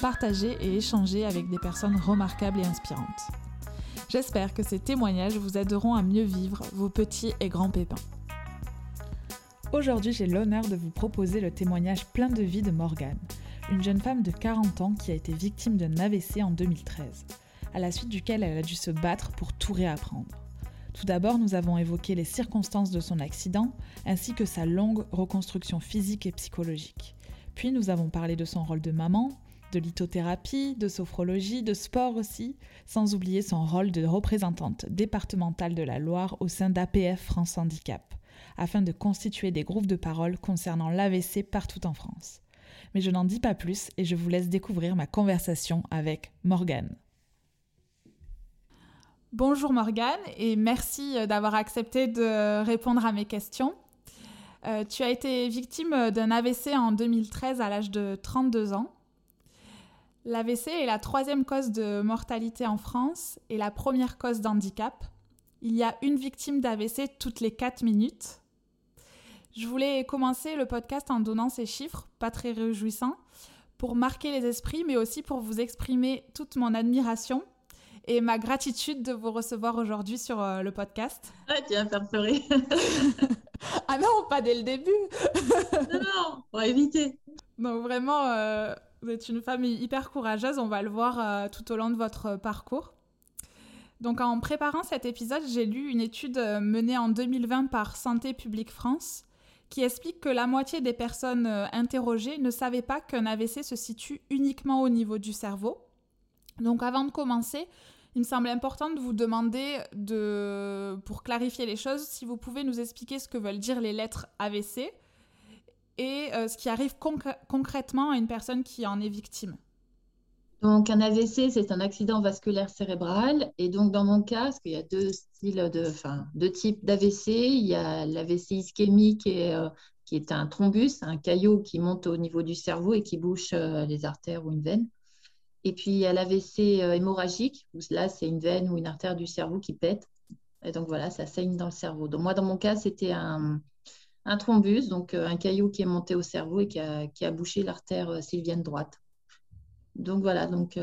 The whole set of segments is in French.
partager et échanger avec des personnes remarquables et inspirantes. J'espère que ces témoignages vous aideront à mieux vivre vos petits et grands pépins. Aujourd'hui, j'ai l'honneur de vous proposer le témoignage plein de vie de Morgane, une jeune femme de 40 ans qui a été victime d'un AVC en 2013, à la suite duquel elle a dû se battre pour tout réapprendre. Tout d'abord, nous avons évoqué les circonstances de son accident, ainsi que sa longue reconstruction physique et psychologique. Puis nous avons parlé de son rôle de maman, de lithothérapie, de sophrologie, de sport aussi, sans oublier son rôle de représentante départementale de la Loire au sein d'APF France Handicap, afin de constituer des groupes de parole concernant l'AVC partout en France. Mais je n'en dis pas plus et je vous laisse découvrir ma conversation avec Morgane. Bonjour Morgane et merci d'avoir accepté de répondre à mes questions. Euh, tu as été victime d'un AVC en 2013 à l'âge de 32 ans. L'AVC est la troisième cause de mortalité en France et la première cause d'handicap. Il y a une victime d'AVC toutes les 4 minutes. Je voulais commencer le podcast en donnant ces chiffres, pas très réjouissants, pour marquer les esprits, mais aussi pour vous exprimer toute mon admiration et ma gratitude de vous recevoir aujourd'hui sur euh, le podcast. Ah, tu vas me faire pleurer. ah non, pas dès le début. non, non, on va éviter. Donc vraiment, euh, vous êtes une femme hyper courageuse, on va le voir euh, tout au long de votre parcours. Donc en préparant cet épisode, j'ai lu une étude menée en 2020 par Santé publique France qui explique que la moitié des personnes interrogées ne savaient pas qu'un AVC se situe uniquement au niveau du cerveau. Donc avant de commencer, il me semble important de vous demander, de, pour clarifier les choses, si vous pouvez nous expliquer ce que veulent dire les lettres AVC et euh, ce qui arrive concrètement à une personne qui en est victime. Donc un AVC, c'est un accident vasculaire cérébral. Et donc dans mon cas, parce qu'il y a deux styles de, enfin, deux types d'AVC, il y a l'AVC ischémique euh, qui est un thrombus, un caillot qui monte au niveau du cerveau et qui bouche euh, les artères ou une veine. Et puis, il y a l'AVC hémorragique, où là, c'est une veine ou une artère du cerveau qui pète. Et donc, voilà, ça saigne dans le cerveau. Donc, moi, dans mon cas, c'était un, un thrombus, donc euh, un caillot qui est monté au cerveau et qui a, qui a bouché l'artère euh, sylvienne droite. Donc, voilà, donc,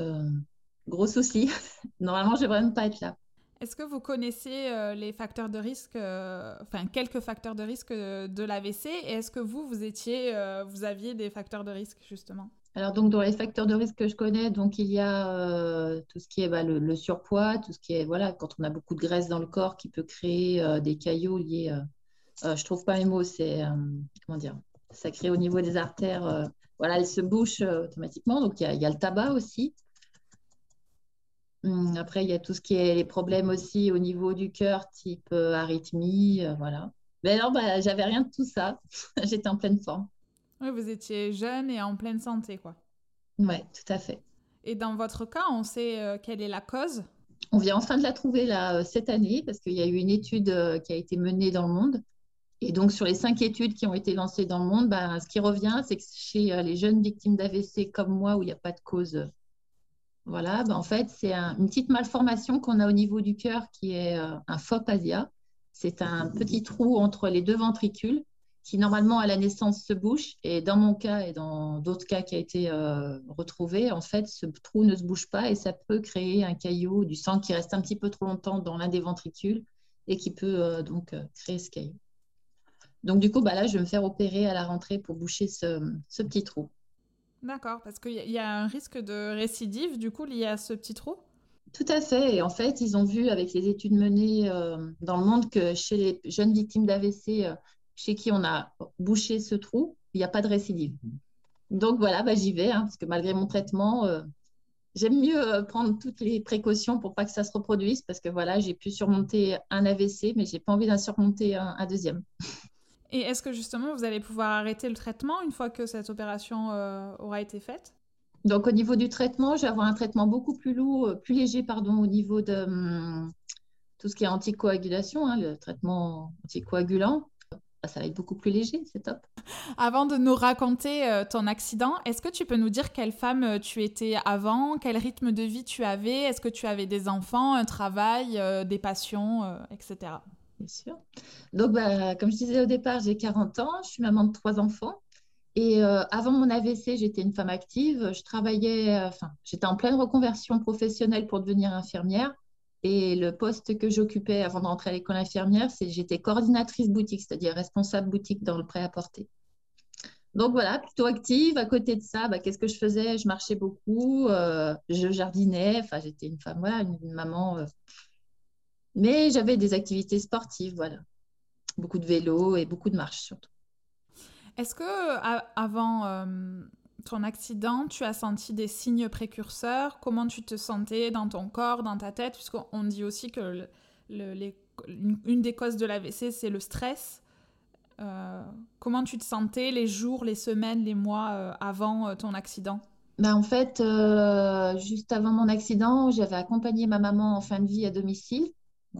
gros souci. Normalement, je ne devrais même pas être là. Est-ce que vous connaissez les facteurs de risque, enfin quelques facteurs de risque de l'AVC Et est-ce que vous, vous étiez, vous aviez des facteurs de risque justement? Alors, donc, dans les facteurs de risque que je connais, donc, il y a euh, tout ce qui est bah, le, surpoids, tout ce qui est, voilà, quand on a beaucoup de graisse dans le corps qui peut créer euh, des caillots liés, euh, je trouve pas les mots, c'est, comment dire, ça crée au niveau des artères, voilà, elles se bouchent automatiquement. Donc, il y, a, le tabac aussi. Hum, après, il y a tout ce qui est les problèmes aussi au niveau du cœur, type arythmie, voilà. Mais non, bah, j'avais rien de tout ça. J'étais en pleine forme. Oui, vous étiez jeune et en pleine santé, quoi. Oui, tout à fait. Et dans votre cas, on sait euh, quelle est la cause? On vient enfin de la trouver là, euh, cette année parce qu'il y a eu une étude euh, qui a été menée dans le monde. Et donc, sur les cinq études qui ont été lancées dans le monde, bah, ce qui revient, c'est que chez les jeunes victimes d'AVC comme moi, où il n'y a pas de cause, voilà, bah, en fait, c'est une petite malformation qu'on a au niveau du cœur qui est un FOP-ASIA. C'est un petit trou entre les deux ventricules qui normalement à la naissance se bouche. Et dans mon cas et dans d'autres cas qui a été euh, retrouvé, en fait, ce trou ne se bouge pas et ça peut créer un caillot, du sang qui reste un petit peu trop longtemps dans l'un des ventricules et qui peut euh, donc euh, créer ce caillot. Donc du coup, bah là, je vais me faire opérer à la rentrée pour boucher ce, petit trou. D'accord, parce qu'il y a un risque de récidive du coup lié à ce petit trou? Tout à fait. Et en fait, ils ont vu avec les études menées dans le monde que chez les jeunes victimes d'AVC, chez qui on a bouché ce trou, il n'y a pas de récidive. Donc voilà, bah, j'y vais, hein, parce que malgré mon traitement, euh, j'aime mieux euh, prendre toutes les précautions pour pas que ça se reproduise, parce que voilà, j'ai pu surmonter un AVC, mais j'ai pas envie d'en surmonter un, deuxième. Et est-ce que justement vous allez pouvoir arrêter le traitement une fois que cette opération euh, aura été faite? Donc, au niveau du traitement, je vais avoir un traitement beaucoup plus lourd, plus léger, pardon, au niveau de hum, tout ce qui est anticoagulation, hein, le traitement anticoagulant. Bah, ça va être beaucoup plus léger, c'est top. Avant de nous raconter euh, ton accident, est-ce que tu peux nous dire quelle femme euh, tu étais avant, quel rythme de vie tu avais, est-ce que tu avais des enfants, un travail, euh, des passions, etc. Bien sûr. Donc, bah, comme je disais au départ, j'ai 40 ans, je suis maman de trois enfants. Et avant mon AVC, j'étais une femme active. Je travaillais, enfin, j'étais en pleine reconversion professionnelle pour devenir infirmière. Et le poste que j'occupais avant de rentrer à l'école infirmière, c'est j'étais coordinatrice boutique, c'est-à-dire responsable boutique dans le prêt-à-porter. Donc voilà, plutôt active. À côté de ça, bah, qu'est-ce que je faisais? Je marchais beaucoup, euh, je jardinais. Enfin, j'étais une femme, voilà, une, maman. Euh. Mais j'avais des activités sportives, voilà. Beaucoup de vélo et beaucoup de marche surtout. Est-ce que avant euh, ton accident, tu as senti des signes précurseurs? Comment tu te sentais dans ton corps, dans ta tête? Puisqu'on dit aussi que une des causes de l'AVC, c'est le stress. Euh, comment tu te sentais les jours, les semaines, les mois euh, avant ton accident? Ben, En fait, juste avant mon accident, j'avais accompagné ma maman en fin de vie à domicile.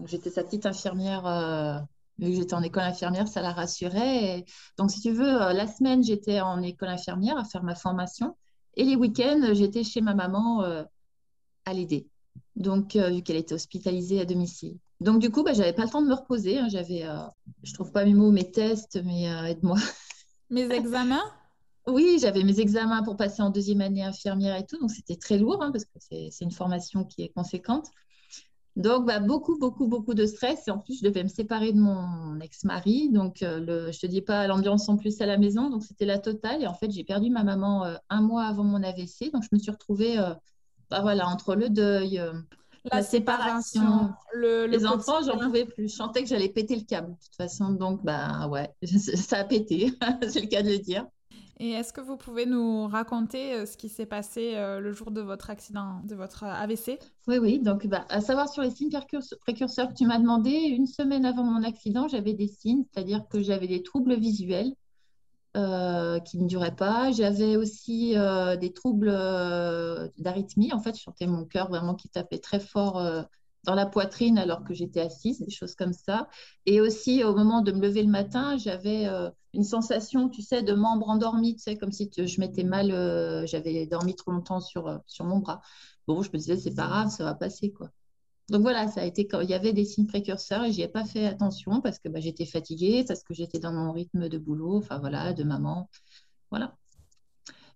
J'étais sa petite infirmière vu que j'étais en école infirmière, ça la rassurait. donc, si tu veux, euh, la semaine, j'étais en école infirmière à faire ma formation. Et les week-ends, j'étais chez ma maman euh, à l'aider. Donc, euh, vu qu'elle était hospitalisée à domicile. Donc, du coup, bah, je n'avais pas le temps de me reposer. Hein. J'avais, je trouve pas mes mots, mes tests, mais aide-moi. Mes examens? Oui, j'avais mes examens pour passer en deuxième année infirmière et tout. Donc, c'était très lourd hein, parce que c'est une formation qui est conséquente. Donc, bah, beaucoup, beaucoup, beaucoup de stress. Et en plus, je devais me séparer de mon ex-mari. Donc, euh, le, je te dis pas l'ambiance en plus à la maison. Donc, c'était la totale. Et en fait, j'ai perdu ma maman euh, un mois avant mon AVC. Donc, je me suis retrouvée euh, bah, voilà, entre le deuil, la, séparation, les enfants, j'en pouvais plus. Je sentais que j'allais péter le câble, de toute façon. Donc, bah ouais, ça a pété. C'est le cas de le dire. Et est-ce que vous pouvez nous raconter euh, ce qui s'est passé euh, le jour de votre accident, de votre AVC Oui, oui. Donc, bah, à savoir sur les signes précurseurs que tu m'as demandé, une semaine avant mon accident, j'avais des signes, c'est-à-dire que j'avais des troubles visuels euh, qui ne duraient pas. J'avais aussi des troubles d'arythmie. En fait, je sentais mon cœur vraiment qui tapait très fort dans la poitrine alors que j'étais assise, des choses comme ça. Et aussi, au moment de me lever le matin, j'avais euh, une sensation, tu sais, de membre endormi, tu sais, comme si je m'étais mal, euh, j'avais dormi trop longtemps sur, euh, sur mon bras. Bon, je me disais, c'est pas grave, ça va passer, quoi. Donc voilà, ça a été quand il y avait des signes précurseurs et j'y ai pas fait attention parce que bah, j'étais fatiguée, parce que j'étais dans mon rythme de boulot, enfin voilà, de maman. Voilà.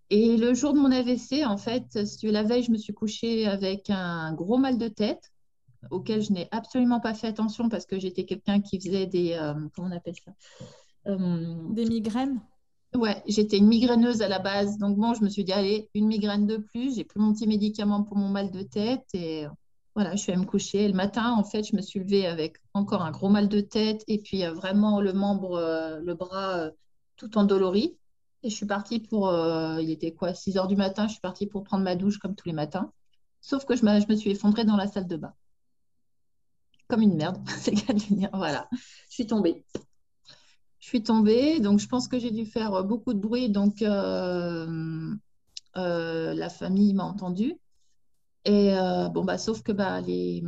Et le jour de mon AVC, en fait, la veille, je me suis couchée avec un gros mal de tête auquel je n'ai absolument pas fait attention parce que j'étais quelqu'un qui faisait des. Euh, comment on appelle ça? Euh, Des migraines? Ouais, j'étais une migraineuse à la base. Donc, bon, je me suis dit, allez, une migraine de plus. J'ai pris mon petit médicament pour mon mal de tête et voilà, je suis allée me coucher. Et le matin, en fait, je me suis levée avec encore un gros mal de tête et puis euh, vraiment le membre, le bras tout endolori. Et je suis partie pour, il était quoi, 6 heures du matin, je suis partie pour prendre ma douche comme tous les matins. Sauf que je, je me suis effondrée dans la salle de bain comme une merde, c'est qu'à dire. Voilà, je suis tombée. Je suis tombée, donc je pense que j'ai dû faire beaucoup de bruit, donc euh, euh, la famille m'a entendue. Et euh, bon, bah, sauf que bah, les,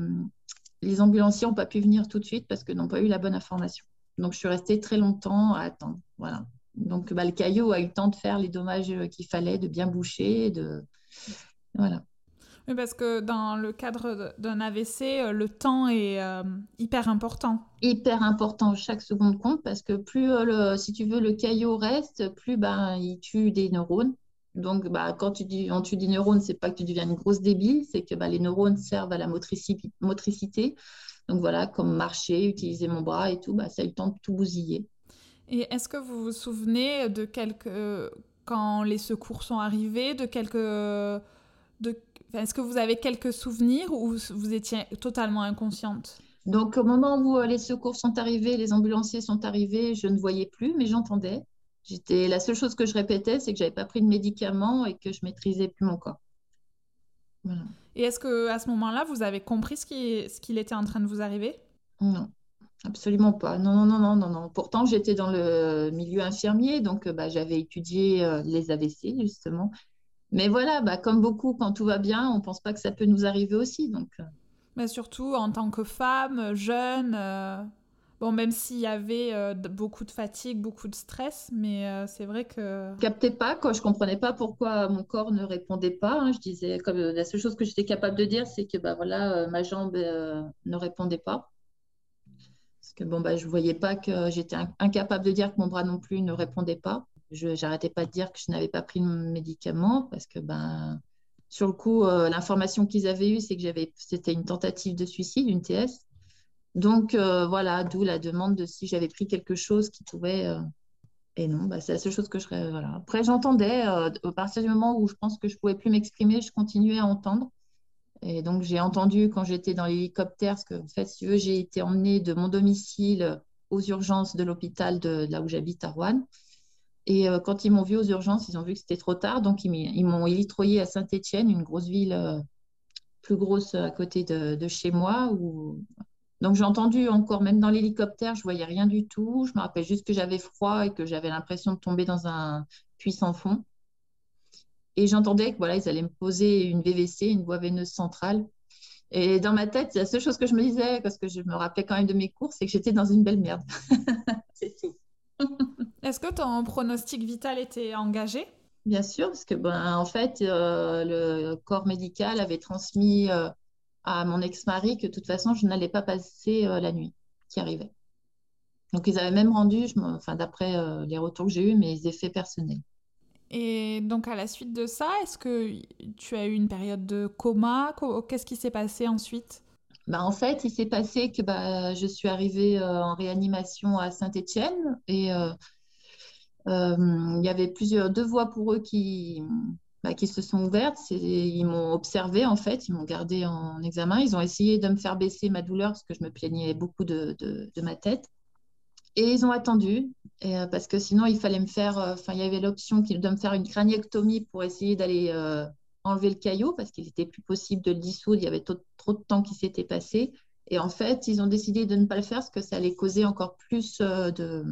les ambulanciers n'ont pas pu venir tout de suite parce qu'ils n'ont pas eu la bonne information. Donc je suis restée très longtemps à attendre. Voilà. Donc bah, le caillou a eu le temps de faire les dommages qu'il fallait, de bien boucher, de voilà. Oui, parce que dans le cadre d'un AVC, euh, le temps est euh, hyper important. Hyper important, chaque seconde compte, parce que plus, euh, le, si tu veux, le caillot reste, plus ben, il tue des neurones. Donc, bah, quand tu dis, on tue des neurones, c'est pas que tu deviens une grosse débile, c'est que bah, les neurones servent à la motricité. motricité. Donc voilà, comme marcher, utiliser mon bras et tout, bah, ça a eu le temps de tout bousiller. Et est-ce que vous vous souvenez de quelques... quand les secours sont arrivés, de quelques... De est-ce que vous avez quelques souvenirs ou vous étiez totalement inconsciente? Donc, au moment où euh, les secours sont arrivés, les ambulanciers sont arrivés, je ne voyais plus, mais j'entendais. J'étais la seule chose que je répétais, c'est que j'avais pas pris de médicaments et que je maîtrisais plus mon corps. Et est-ce que à ce moment-là, vous avez compris ce qui ce qu'il était en train de vous arriver? Non, absolument pas. Non, non, non, non, non. Pourtant, j'étais dans le milieu infirmier, donc euh, bah, j'avais étudié euh, les AVC justement. Mais voilà, bah, comme beaucoup, quand tout va bien, on ne pense pas que ça peut nous arriver aussi. Donc, Mais surtout en tant que femme, jeune, Bon, même s'il y avait euh, beaucoup de fatigue, beaucoup de stress, mais euh, c'est vrai que... Je captais pas, quoi. Je comprenais pas pourquoi mon corps ne répondait pas. Hein. Je disais, comme euh, la seule chose que j'étais capable de dire, c'est que bah, voilà, ma jambe ne répondait pas. Parce que bon, bah, je voyais pas que j'étais incapable de dire que mon bras non plus ne répondait pas. Je n'arrêtais pas de dire que je n'avais pas pris de médicament parce que ben, sur le coup, l'information qu'ils avaient eue, c'est que j'avais, c'était une tentative de suicide, une TS. Donc euh, voilà, d'où la demande de si j'avais pris quelque chose qui pouvait. Euh, et non, bah, c'est la seule chose que je. Voilà. Après, j'entendais, euh, à partir du moment où je pense que je ne pouvais plus m'exprimer, je continuais à entendre. Et donc, j'ai entendu quand j'étais dans l'hélicoptère, parce que, en fait, si tu veux, j'ai été emmenée de mon domicile aux urgences de l'hôpital de, là où j'habite à Rouen. Et quand ils m'ont vu aux urgences, ils ont vu que c'était trop tard. Donc, ils m'ont élitroyé à Saint-Étienne, une grosse ville plus grosse à côté de, de chez moi, où donc j'ai entendu encore, même dans l'hélicoptère, je voyais rien du tout. Je me rappelle juste que j'avais froid et que j'avais l'impression de tomber dans un puits sans fond. Et j'entendais que voilà, ils allaient me poser une VVC, une voie veineuse centrale. Et dans ma tête, la seule chose que je me disais, parce que je me rappelais quand même de mes cours, c'est que j'étais dans une belle merde. c'est tout. Est-ce que ton pronostic vital était engagé? Bien sûr, parce que ben, en fait, euh, le corps médical avait transmis euh, à mon ex-mari que de toute façon, je n'allais pas passer euh, la nuit qui arrivait. Donc, ils avaient même rendu, enfin, d'après les retours que j'ai eus, mes effets personnels. Et donc, à la suite de ça, est-ce que tu as eu une période de coma? Qu'est-ce qui s'est passé ensuite? Bah, En fait, il s'est passé que bah, je suis arrivée euh, en réanimation à Saint-Étienne et il y avait plusieurs, deux voies pour eux qui, bah, qui se sont ouvertes. Ils m'ont observé, en fait, ils m'ont gardé en examen. Ils ont essayé de me faire baisser ma douleur parce que je me plaignais beaucoup de, de, ma tête. Et ils ont attendu, euh, parce que sinon, il fallait me faire, euh, enfin, il y avait l'option de me faire une craniectomie pour essayer d'aller euh, enlever le caillot, parce qu'il n'était plus possible de le dissoudre, il y avait trop, de temps qui s'était passé. Et en fait, ils ont décidé de ne pas le faire parce que ça allait causer encore plus de,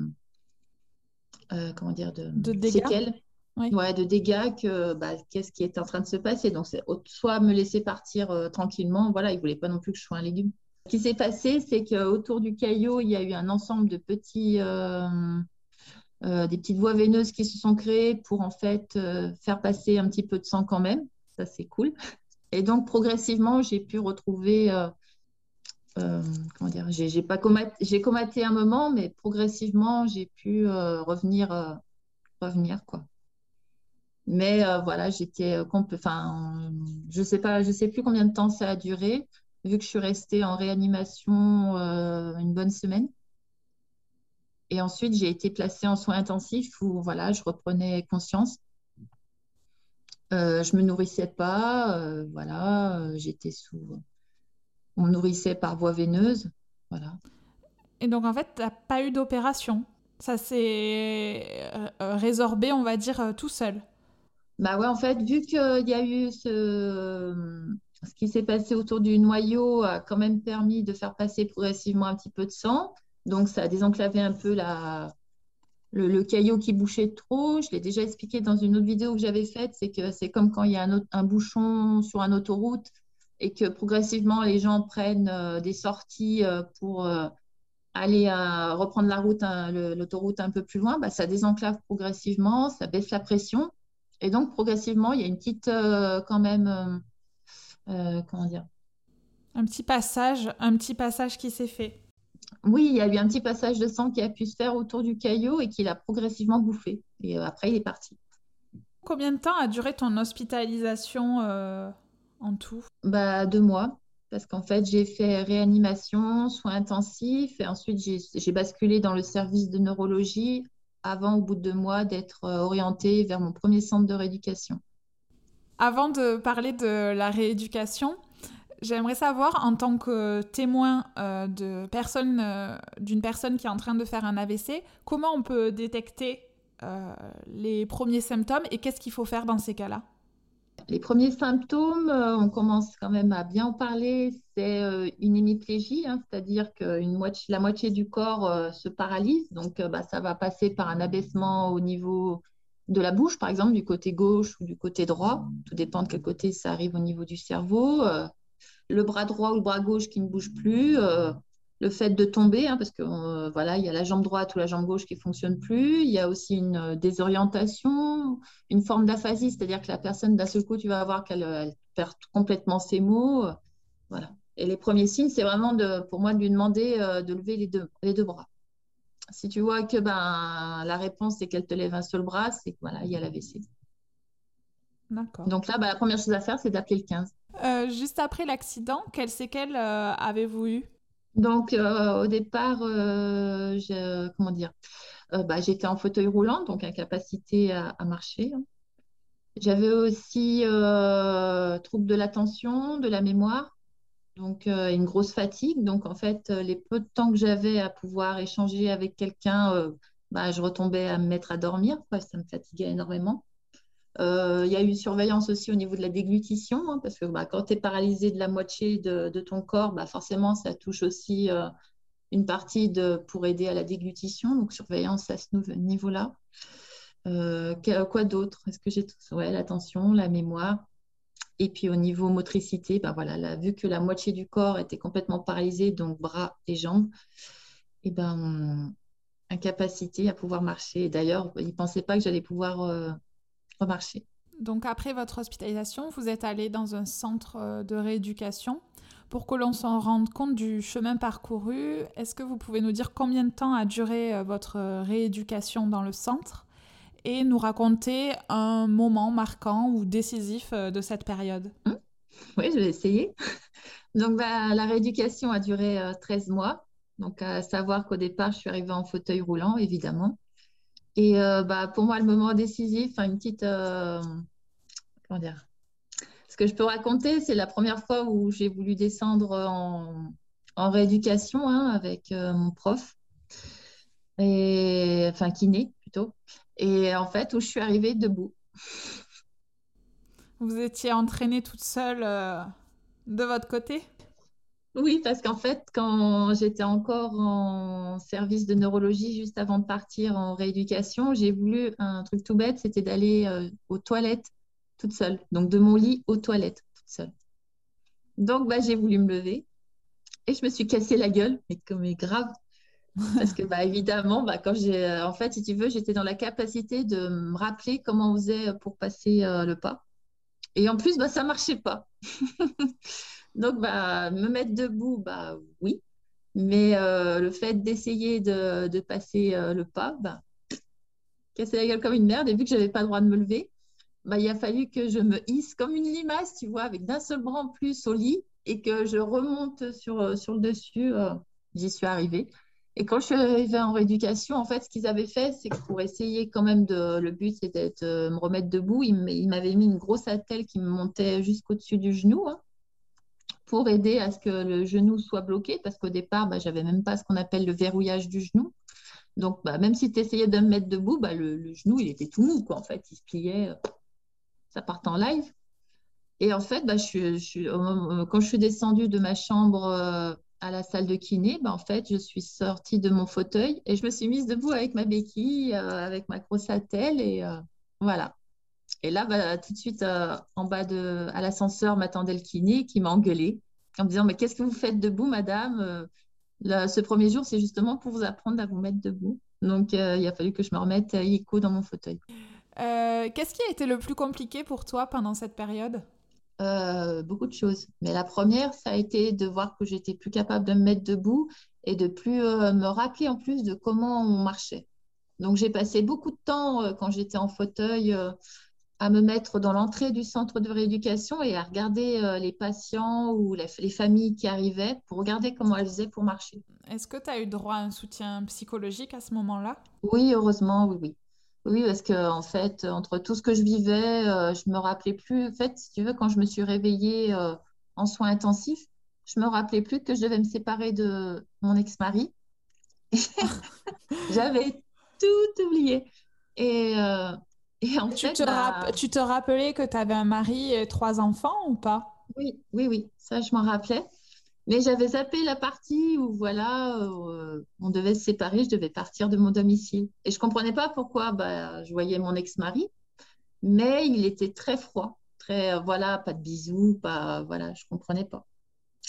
comment dire, de, de séquelles ouais. de dégâts que bah, qu'est-ce qui est en train de se passer. Donc, soit me laisser partir euh, tranquillement, voilà, il ne voulait pas non plus que je sois un légume. Ce qui s'est passé, c'est qu'autour du caillot, il y a eu un ensemble de petits, euh, euh, des petites voies veineuses qui se sont créées pour en fait faire passer un petit peu de sang quand même. Ça, c'est cool. Et donc, progressivement, j'ai pu retrouver comment dire, j'ai pas comaté, j'ai comaté un moment, mais progressivement, j'ai pu revenir, revenir quoi. Mais euh, voilà, j'étais, euh, enfin, je sais pas, je sais plus combien de temps ça a duré, vu que je suis restée en réanimation euh, une bonne semaine. Et ensuite, j'ai été placée en soins intensifs où voilà, je reprenais conscience. je me nourrissais pas, voilà, j'étais sous. On nourrissait par voie veineuse, voilà. Et donc en fait, tu n'as pas eu d'opération. Ça s'est résorbé, on va dire, tout seul. Bah ouais, en fait, vu qu'il y a eu ce, ce qui s'est passé autour du noyau, a quand même permis de faire passer progressivement un petit peu de sang. Donc, ça a désenclavé un peu la, le, caillot qui bouchait trop. Je l'ai déjà expliqué dans une autre vidéo que j'avais faite. C'est que c'est comme quand il y a un, un, bouchon sur une autoroute et que progressivement les gens prennent euh, des sorties euh, pour euh, aller reprendre la route, hein, l'autoroute un peu plus loin. Bah, ça désenclave progressivement, ça baisse la pression. Et donc, progressivement, il y a une petite, quand même, comment dire? Un petit passage, un petit passage qui s'est fait. Oui, il y a eu un petit passage de sang qui a pu se faire autour du caillot et qui l'a progressivement bouffé. Et après, il est parti. Combien de temps a duré ton hospitalisation en tout bah, Deux mois. Parce qu'en fait, j'ai fait réanimation, soins intensifs, et ensuite j'ai basculé dans le service de neurologie avant, au bout de deux mois, d'être euh, orientée vers mon premier centre de rééducation. Avant de parler de la rééducation, j'aimerais savoir, en tant que témoin euh, personne, euh, d'une personne qui est en train de faire un AVC, comment on peut détecter les premiers symptômes et qu'est-ce qu'il faut faire dans ces cas-là? Les premiers symptômes, euh, on commence quand même à bien en parler, c'est euh, une hémiplégie, hein, c'est-à-dire que la moitié du corps euh, se paralyse, donc bah, ça va passer par un abaissement au niveau de la bouche, par exemple, du côté gauche ou du côté droit. Tout dépend de quel côté ça arrive au niveau du cerveau. Le bras droit ou le bras gauche qui ne bouge plus. Euh, le fait de tomber, hein, parce que euh, voilà, il y a la jambe droite ou la jambe gauche qui fonctionne plus. Il y a aussi une désorientation, une forme d'aphasie, c'est-à-dire que la personne, d'un seul coup, tu vas voir qu'elle perd complètement ses mots. voilà. Et les premiers signes, c'est vraiment de, pour moi de lui demander de lever les deux, les deux bras. Si tu vois que ben, la réponse c'est qu'elle te lève un seul bras, c'est qu'il voilà, y a l'AVC. D'accord. Donc là, ben, la première chose à faire, c'est d'appeler le 15. Euh, juste après l'accident, quelles séquelles euh, avez-vous eu? Donc euh, au départ, comment dire, bah, j'étais en fauteuil roulant, donc incapacité à, marcher. Hein. J'avais aussi trouble de l'attention, de la mémoire donc euh, une grosse fatigue. Donc en fait, euh, les peu de temps que j'avais à pouvoir échanger avec quelqu'un, euh, bah, je retombais à me mettre à dormir, ça me fatiguait énormément. Il y a une surveillance aussi au niveau de la déglutition, hein, parce que bah, quand tu es paralysé de la moitié de, ton corps, bah, forcément, ça touche aussi une partie pour aider à la déglutition. Donc, surveillance à ce niveau-là. quoi d'autre? Est-ce que j'ai tout l'attention, la mémoire. Et puis au niveau motricité, bah voilà, vu que la moitié du corps était complètement paralysé, donc bras et jambes, et ben, incapacité à pouvoir marcher. D'ailleurs, ils ne pensaient pas que j'allais pouvoir euh, remarcher. Donc après votre hospitalisation, vous êtes allé dans un centre euh, de rééducation. Pour que l'on s'en rende compte du chemin parcouru, est-ce que vous pouvez nous dire combien de temps a duré euh, votre rééducation dans le centre et nous raconter un moment marquant ou décisif euh, de cette période? Mmh. Oui, je vais essayer. Donc, bah, la rééducation a duré 13 euh, mois. Donc, à savoir qu'au départ, je suis arrivée en fauteuil roulant, évidemment. Et euh, bah, pour moi, le moment décisif, une petite. comment dire Ce que je peux raconter, c'est la première fois où j'ai voulu descendre en, rééducation hein, avec mon prof, et, enfin kiné plutôt. Et en fait, où je suis arrivée debout. Vous étiez entraînée toute seule euh, de votre côté? Oui, parce qu'en fait, quand j'étais encore en service de neurologie, juste avant de partir en rééducation, j'ai voulu un truc tout bête, c'était d'aller euh, aux toilettes toute seule. Donc de mon lit aux toilettes toute seule. Donc bah, j'ai voulu me lever et je me suis cassé la gueule, mais comme grave. Parce que, bah, évidemment, bah, quand j'ai, euh, en fait, si tu veux, j'étais dans la capacité de me rappeler comment on faisait pour passer euh, le pas. Et en plus, bah, ça ne marchait pas. Donc, bah, me mettre debout, bah, oui. Mais euh, le fait d'essayer de, passer le pas, bah, casser la gueule comme une merde. Et vu que je n'avais pas le droit de me lever, bah, il a fallu que je me hisse comme une limace, tu vois, avec d'un seul bras en plus au lit et que je remonte sur, sur le dessus. J'y suis arrivée. Et quand je suis arrivée en rééducation, en fait, ce qu'ils avaient fait, c'est que pour essayer quand même de. Le but, c'était de me remettre debout. Ils m'avaient mis une grosse attelle qui me montait jusqu'au-dessus du genou hein, pour aider à ce que le genou soit bloqué. Parce qu'au départ, bah, je n'avais même pas ce qu'on appelle le verrouillage du genou. Donc, bah, même si tu essayais de me mettre debout, bah, le, genou, il était tout mou. Quoi, en fait, il se pliait. Euh, ça partait en live. Et en fait, bah, je, quand je suis descendue de ma chambre euh, à la salle de kiné, en fait, je suis sortie de mon fauteuil et je me suis mise debout avec ma béquille, euh, avec ma grosse attelle et euh, voilà. Et là, bah, tout de suite, euh, en bas de, à l'ascenseur, m'attendait le kiné qui m'a engueulée en me disant Mais qu'est-ce que vous faites debout, madame? Ce premier jour, c'est justement pour vous apprendre à vous mettre debout. Donc, il a fallu que je me remette illico dans mon fauteuil. Qu'est-ce qui a été le plus compliqué pour toi pendant cette période? Euh, beaucoup de choses. Mais la première, ça a été de voir que j'étais plus capable de me mettre debout et de plus euh, me rappeler en plus de comment on marchait. Donc j'ai passé beaucoup de temps euh, quand j'étais en fauteuil à me mettre dans l'entrée du centre de rééducation et à regarder les patients ou les, les, familles qui arrivaient pour regarder comment elles faisaient pour marcher. Est-ce que tu as eu droit à un soutien psychologique à ce moment-là? Oui, heureusement, oui, oui. Oui, parce que en fait, entre tout ce que je vivais, euh, je me rappelais plus. En fait, si tu veux, quand je me suis réveillée euh, en soins intensifs, je me rappelais plus que je devais me séparer de mon ex-mari. J'avais tout oublié. Et, euh, et en tu fait, te, bah tu te rappelais que tu avais un mari et trois enfants ou pas? Oui, oui, oui. Ça, je m'en rappelais. Mais j'avais zappé la partie où voilà, euh, on devait se séparer, je devais partir de mon domicile. Et je ne comprenais pas pourquoi. Bah, je voyais mon ex-mari, mais il était très froid, très voilà, pas de bisous, pas voilà, je comprenais pas.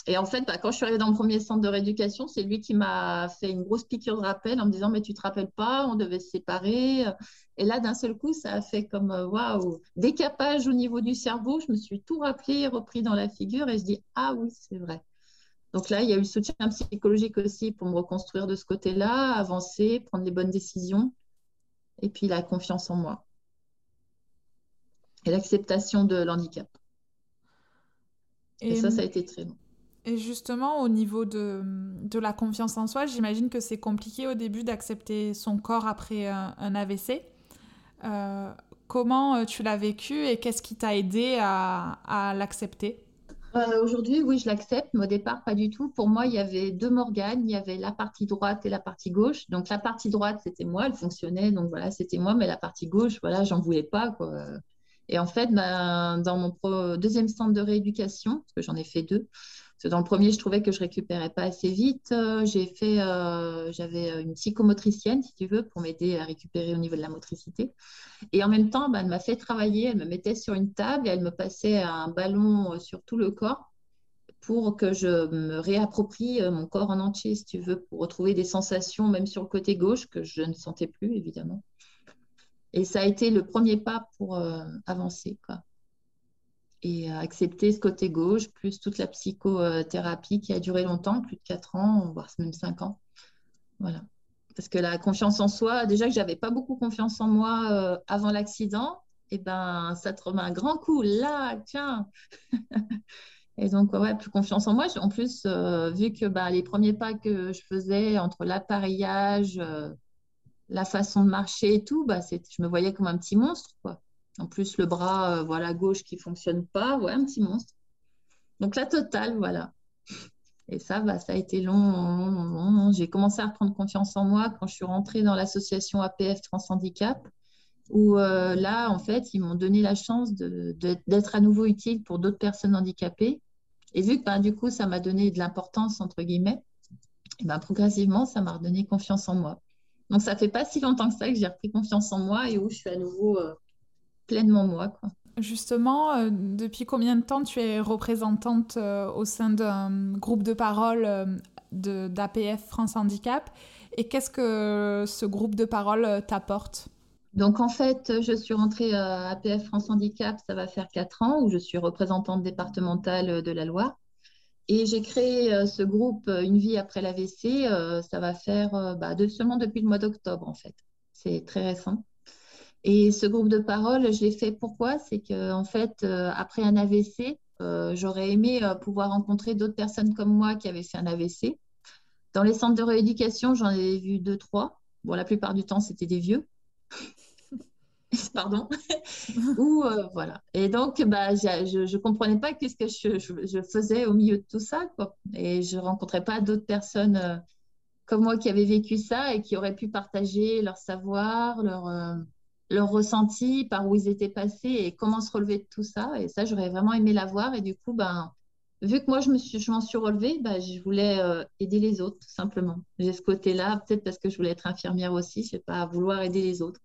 Et en fait, bah, quand je suis arrivée dans le premier centre de rééducation, c'est lui qui m'a fait une grosse piqûre de rappel en me disant Mais tu te rappelles pas, on devait se séparer. Et là, d'un seul coup, ça a fait comme euh, waouh, décapage au niveau du cerveau. Je me suis tout rappelé, repris dans la figure et je dis Ah oui, c'est vrai. Donc là, il y a eu le soutien psychologique aussi pour me reconstruire de ce côté-là, avancer, prendre les bonnes décisions. Et puis la confiance en moi. Et l'acceptation de l'handicap. Et, ça, ça a été très long. Et justement, au niveau de, de la confiance en soi, j'imagine que c'est compliqué au début d'accepter son corps après un, AVC. Euh, comment euh, tu l'as vécu et qu'est-ce qui t'a aidé à, à l'accepter? Euh, Aujourd'hui, oui, je l'accepte, mais au départ, pas du tout. Pour moi, il y avait deux Morganes, il y avait la partie droite et la partie gauche. Donc, la partie droite, c'était moi, elle fonctionnait, donc voilà, c'était moi, mais la partie gauche, voilà, j'en voulais pas. Et en fait, ben, dans mon deuxième centre de rééducation, parce que j'en ai fait deux, dans le premier, je trouvais que je récupérais pas assez vite. Euh, j'ai fait, euh, j'avais une psychomotricienne, si tu veux, pour m'aider à récupérer au niveau de la motricité. Et en même temps, bah, elle m'a fait travailler. Elle me mettait sur une table et elle me passait un ballon euh, sur tout le corps pour que je me réapproprie mon corps en entier, si tu veux, pour retrouver des sensations, même sur le côté gauche, que je ne sentais plus, évidemment. Et ça a été le premier pas pour avancer, quoi et accepter ce côté gauche, plus toute la psychothérapie qui a duré longtemps, plus de 4 ans, voire même 5 ans. Voilà. Parce que la confiance en soi, déjà que j'avais pas beaucoup confiance en moi euh, avant l'accident, et eh ben ça te remet un grand coup là, tiens. et donc ouais, plus confiance en moi. En plus, euh, vu que bah, les premiers pas que je faisais entre l'appareillage, euh, la façon de marcher et tout, bah, je me voyais comme un petit monstre quoi. En plus, le bras euh, voilà, gauche qui ne fonctionne pas, ouais, un petit monstre. Donc la totale, voilà. Et ça, bah, ça a été long, J'ai commencé à reprendre confiance en moi quand je suis rentrée dans l'association APF Transhandicap, où euh, là, en fait, ils m'ont donné la chance d'être à nouveau utile pour d'autres personnes handicapées. Et vu que bah, du coup, ça m'a donné de l'importance, entre guillemets, et ben, progressivement, ça m'a redonné confiance en moi. Donc, ça fait pas si longtemps que ça que j'ai repris confiance en moi et où je suis à nouveau euh, pleinement moi. Quoi. Justement, euh, depuis combien de temps tu es représentante euh, au sein d'un groupe de parole euh, d'APF France Handicap? Et qu'est-ce que ce groupe de parole t'apporte? Donc en fait, je suis rentrée à APF France Handicap, ça va faire quatre ans, où je suis représentante départementale de la Loire. Et j'ai créé ce groupe Une vie après l'AVC, ça va faire bah, seulement depuis le mois d'octobre en fait. C'est très récent. Et ce groupe de parole, je l'ai fait pourquoi? C'est que en fait, euh, après un AVC, euh, j'aurais aimé euh, pouvoir rencontrer d'autres personnes comme moi qui avaient fait un AVC. Dans les centres de rééducation, j'en ai vu deux, trois. Bon, la plupart du temps, c'était des vieux. Pardon. Ou voilà. Et donc, bah, je ne comprenais pas qu'est-ce que je, je, faisais au milieu de tout ça. Quoi. Et je ne rencontrais pas d'autres personnes comme moi qui avaient vécu ça et qui auraient pu partager leur savoir, leur leur ressenti, par où ils étaient passés et comment se relever de tout ça. Et ça, j'aurais vraiment aimé l'avoir. Et du coup, ben, vu que moi, je m'en suis, je suis relevée, ben, je voulais euh, aider les autres, tout simplement. J'ai ce côté-là, peut-être parce que je voulais être infirmière aussi, je sais pas, vouloir aider les autres.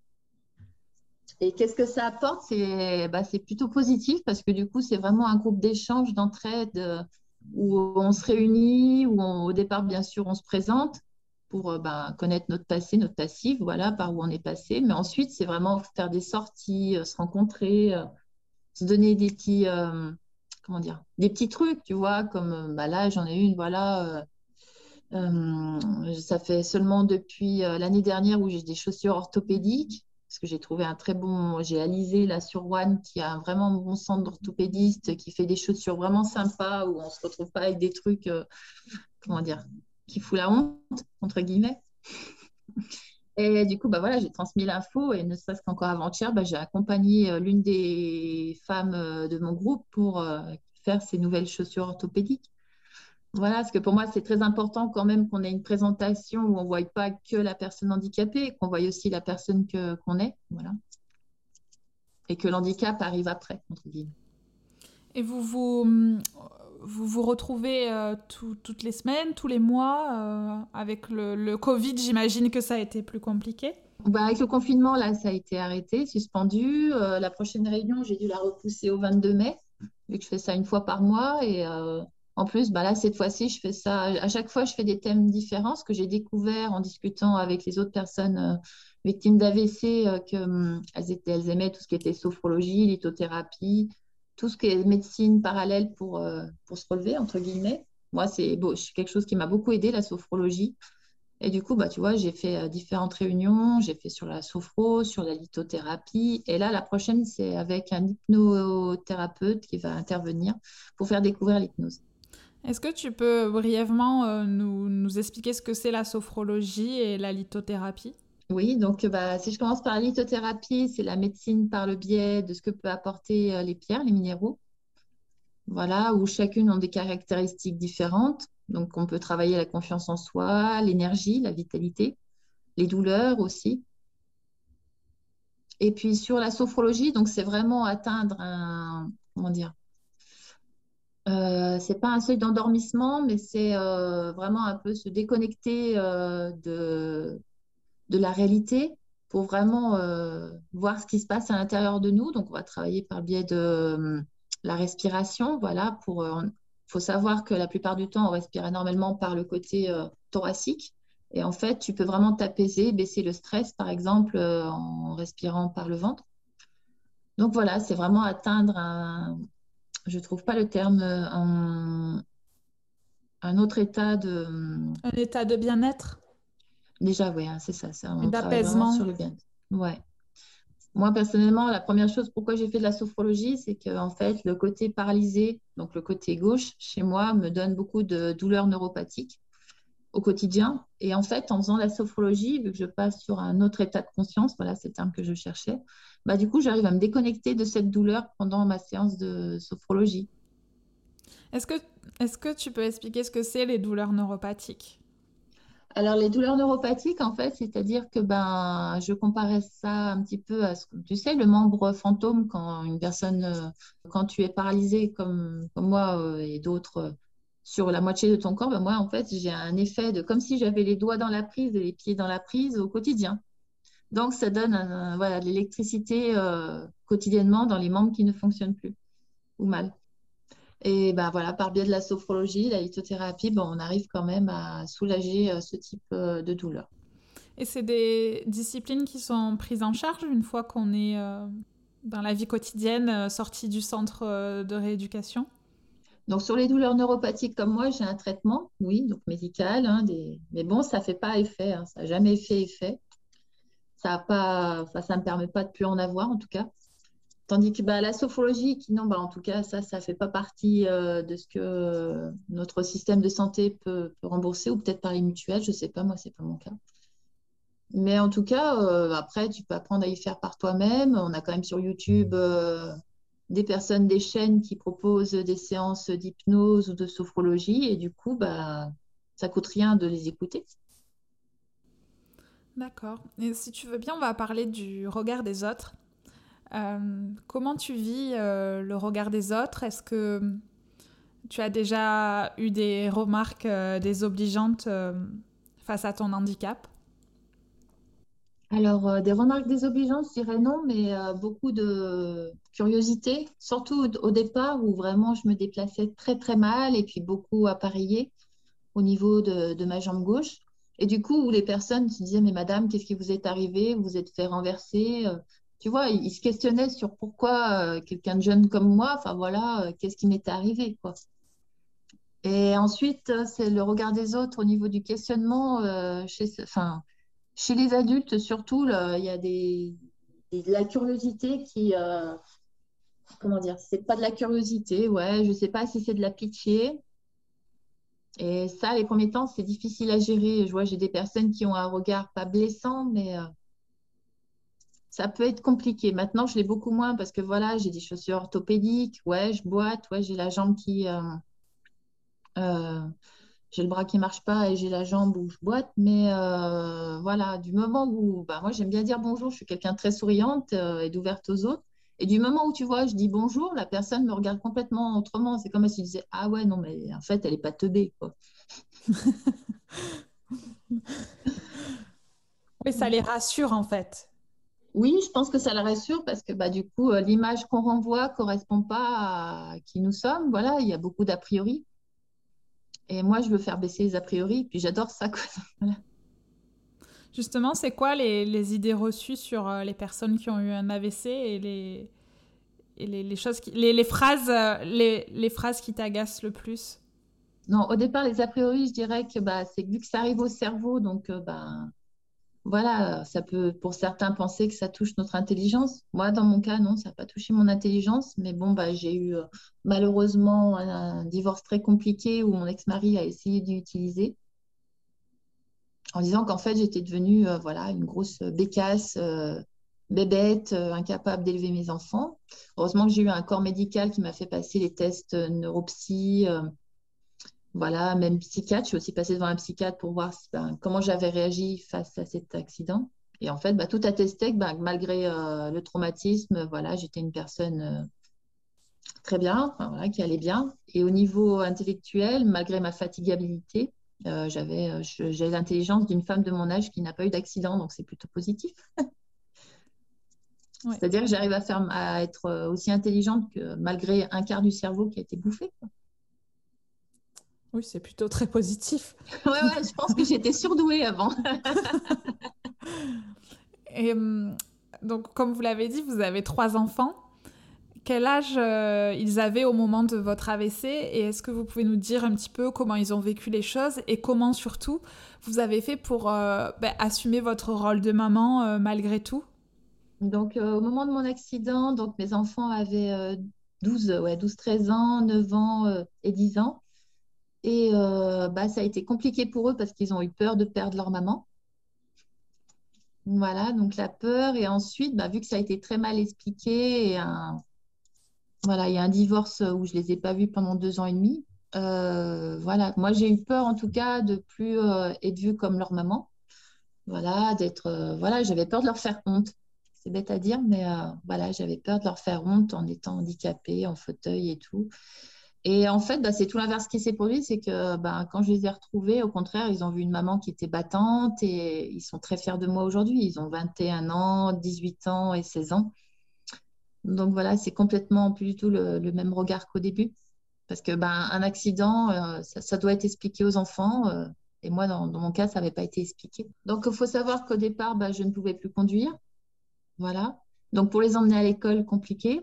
Et qu'est-ce que ça apporte? C'est ben, plutôt positif parce que du coup, c'est vraiment un groupe d'échange, d'entraide euh, où on se réunit, où au départ, bien sûr, on se présente pour euh, ben, connaître notre passé, notre passif, voilà, par où on est passé. Mais ensuite, c'est vraiment faire des sorties, euh, se rencontrer, euh, se donner des petits, comment dire, des petits trucs, tu vois, comme bah, là, j'en ai une, voilà. ça fait seulement depuis l'année dernière où j'ai des chaussures orthopédiques, parce que j'ai trouvé un très bon, j'ai Alizé là sur One qui a un vraiment bon centre d'orthopédiste qui fait des chaussures vraiment sympas où on se retrouve pas avec des trucs, comment dire, qui fout la honte, entre guillemets. Et du coup, bah voilà, j'ai transmis l'info et ne serait-ce qu'encore avant-hier, bah, j'ai accompagné euh, l'une des femmes euh, de mon groupe pour euh, faire ces nouvelles chaussures orthopédiques. Voilà, parce que pour moi, c'est très important quand même qu'on ait une présentation où on ne voit pas que la personne handicapée, qu'on voit aussi la personne qu'on est. Voilà. Et que l'handicap arrive après, entre guillemets. Et vous, vous, vous vous retrouvez toutes les semaines, tous les mois Avec le, Covid, j'imagine que ça a été plus compliqué. Bah, avec le confinement, là, ça a été arrêté, suspendu. la prochaine réunion, j'ai dû la repousser au 22 mai, vu que je fais ça une fois par mois. Et en plus, bah là, cette fois-ci, je fais ça. À chaque fois, je fais des thèmes différents, ce que j'ai découvert en discutant avec les autres personnes euh, victimes d'AVC, euh, qu'elles hum, aimaient tout ce qui était sophrologie, lithothérapie, tout ce qui est médecine parallèle pour, euh, pour se relever, entre guillemets. Moi, c'est quelque chose qui m'a beaucoup aidé, la sophrologie. Et du coup, bah, tu vois, j'ai fait différentes réunions, j'ai fait sur la sophro, sur la lithothérapie. Et là, la prochaine, c'est avec un hypnothérapeute qui va intervenir pour faire découvrir l'hypnose. Est-ce que tu peux brièvement euh, nous, expliquer ce que c'est la sophrologie et la lithothérapie? Oui, donc bah, si je commence par la lithothérapie, c'est la médecine par le biais de ce que peuvent apporter euh, les pierres, les minéraux. Voilà, où chacune a des caractéristiques différentes. Donc on peut travailler la confiance en soi, l'énergie, la vitalité, les douleurs aussi. Et puis sur la sophrologie, donc c'est vraiment atteindre un, comment dire, euh, c'est pas un seuil d'endormissement, mais c'est euh, vraiment un peu se déconnecter euh, de, de la réalité pour vraiment voir ce qui se passe à l'intérieur de nous. Donc, on va travailler par le biais de la respiration. Voilà, pour faut savoir que la plupart du temps, on respire énormément par le côté thoracique. Et en fait, tu peux vraiment t'apaiser, baisser le stress, par exemple, en respirant par le ventre. Donc voilà, c'est vraiment atteindre un, je trouve pas le terme, un autre état de... Un état de bien-être? Déjà, oui, hein, c'est ça. ça D'apaisement. Sur le bien Ouais. Moi, personnellement, la première chose, pourquoi j'ai fait de la sophrologie, c'est que en fait, le côté paralysé, donc le côté gauche, chez moi, me donne beaucoup de douleurs neuropathiques au quotidien. Et en fait, en faisant la sophrologie, vu que je passe sur un autre état de conscience, voilà, c'est le terme que je cherchais, bah, du coup, j'arrive à me déconnecter de cette douleur pendant ma séance de sophrologie. Est-ce que, est que tu peux expliquer ce que c'est les douleurs neuropathiques? Alors, les douleurs neuropathiques, en fait, c'est-à-dire que ben, je comparais ça un petit peu à ce que tu sais, le membre fantôme, quand une personne, euh, quand tu es paralysé comme, moi euh, et d'autres euh, sur la moitié de ton corps, ben moi, en fait, j'ai un effet de comme si j'avais les doigts dans la prise et les pieds dans la prise au quotidien. Donc, ça donne voilà, de l'électricité quotidiennement dans les membres qui ne fonctionnent plus ou mal. Et ben, voilà, par biais de la sophrologie, la lithothérapie, ben, on arrive quand même à soulager euh, ce type euh, de douleur. Et c'est des disciplines qui sont prises en charge une fois qu'on est dans la vie quotidienne, sorti du centre de rééducation? Donc, sur les douleurs neuropathiques comme moi, j'ai un traitement, oui, donc médical, hein, mais bon, ça ne fait pas effet, hein, ça n'a jamais fait effet ça ne pas, ça me permet pas de plus en avoir en tout cas. Tandis que bah, la sophrologie, qui, non, bah, en tout cas, ça, ça fait pas partie euh, de ce que notre système de santé peut, rembourser, ou peut-être par les mutuelles, je ne sais pas, moi, ce n'est pas mon cas. Mais en tout cas, euh, après, tu peux apprendre à y faire par toi-même. On a quand même sur YouTube euh, des personnes, des chaînes qui proposent des séances d'hypnose ou de sophrologie, et du coup, bah, ça coûte rien de les écouter. D'accord. Et si tu veux bien, on va parler du regard des autres. Euh, comment tu vis euh, le regard des autres? Est-ce que tu as déjà eu des remarques euh, désobligeantes face à ton handicap? Alors, des remarques désobligeantes, je dirais non, mais beaucoup de curiosité, surtout au départ où vraiment je me déplaçais très très mal et puis beaucoup appareillé au niveau de ma jambe gauche. Et du coup, les personnes se disaient, mais madame, qu'est-ce qui vous est arrivé? Vous vous êtes fait renverser Tu vois, ils, se questionnaient sur pourquoi euh, quelqu'un de jeune comme moi, enfin voilà, euh, qu'est-ce qui m'était arrivé, quoi. Et ensuite, c'est le regard des autres au niveau du questionnement. chez, les adultes, surtout, il y a des, de la curiosité qui... comment dire C'est pas de la curiosité, ouais, je sais pas si c'est de la pitié, et ça, les premiers temps, c'est difficile à gérer. Je vois, j'ai des personnes qui ont un regard pas blessant, mais euh, ça peut être compliqué. Maintenant, je l'ai beaucoup moins parce que voilà, j'ai des chaussures orthopédiques. Ouais, je boite. Ouais, j'ai la jambe qui. Euh, euh, j'ai le bras qui marche pas et j'ai la jambe où je boite. Mais voilà, du moment où. Bah, moi, j'aime bien dire bonjour. Je suis quelqu'un de très souriante et d'ouverte aux autres. Et du moment où tu vois, je dis bonjour, la personne me regarde complètement autrement. C'est comme si je disais Ah ouais, non, mais en fait, elle n'est pas teubée. Quoi. mais ça les rassure en fait. Oui, je pense que ça les rassure parce que bah, du coup, euh, l'image qu'on renvoie ne correspond pas à qui nous sommes. Voilà, il y a beaucoup d'a priori. Et moi, je veux faire baisser les a priori, puis j'adore ça. Quoi. Justement, c'est quoi les, idées reçues sur euh, les personnes qui ont eu un AVC et les, les, choses les, phrases, euh, les, phrases qui t'agacent le plus? Non, au départ, les a priori, je dirais que bah, c'est vu que ça arrive au cerveau, donc bah, voilà, ça peut pour certains penser que ça touche notre intelligence. Moi, dans mon cas, non, ça n'a pas touché mon intelligence, mais bon, bah, j'ai eu malheureusement un, divorce très compliqué où mon ex-mari a essayé d'utiliser en disant qu'en fait, j'étais devenue euh, voilà, une grosse bécasse, euh, bébête, euh, incapable d'élever mes enfants. Heureusement que j'ai eu un corps médical qui m'a fait passer les tests neuropsy, voilà, même psychiatre. Je suis aussi passée devant un psychiatre pour voir ben, comment j'avais réagi face à cet accident. Et en fait, bah, tout attestait que ben, malgré le traumatisme, voilà, j'étais une personne très bien, voilà, qui allait bien. Et au niveau intellectuel, malgré ma fatigabilité, euh, j'avais, euh, j'ai l'intelligence d'une femme de mon âge qui n'a pas eu d'accident, donc c'est plutôt positif. C'est-à-dire que j'arrive à, faire, à être euh, aussi intelligente que malgré un quart du cerveau qui a été bouffé. Oui, c'est plutôt très positif. ouais, ouais, je pense que j'étais surdouée avant. Et hum, donc, comme vous l'avez dit, vous avez trois enfants quel âge euh, ils avaient au moment de votre AVC et est-ce que vous pouvez nous dire un petit peu comment ils ont vécu les choses et comment surtout vous avez fait pour euh, ben, assumer votre rôle de maman euh, malgré tout? Donc au moment de mon accident, donc mes enfants avaient 12, ouais, 12, 13 ans, 9 ans et 10 ans. Et bah, ça a été compliqué pour eux parce qu'ils ont eu peur de perdre leur maman. Voilà, donc la peur. Et ensuite, bah, vu que ça a été très mal expliqué un, voilà, il y a un divorce où je ne les ai pas vus pendant deux ans et demi. Euh, voilà, moi j'ai eu peur en tout cas de plus euh, être vue comme leur maman. Voilà, d'être, euh, voilà, j'avais peur de leur faire honte. C'est bête à dire, mais voilà, j'avais peur de leur faire honte en étant handicapée, en fauteuil et tout. Et en fait, bah, c'est tout l'inverse qui s'est produit, c'est que bah, quand je les ai retrouvés, au contraire, ils ont vu une maman qui était battante et ils sont très fiers de moi aujourd'hui. Ils ont 21 ans, 18 ans et 16 ans. Donc voilà, c'est complètement plus du tout le, même regard qu'au début. Parce que ben, un accident, euh, ça, doit être expliqué aux enfants. Euh, et moi, dans, mon cas, ça n'avait pas été expliqué. Donc il faut savoir qu'au départ, je ne pouvais plus conduire. Voilà. Donc pour les emmener à l'école, compliqué.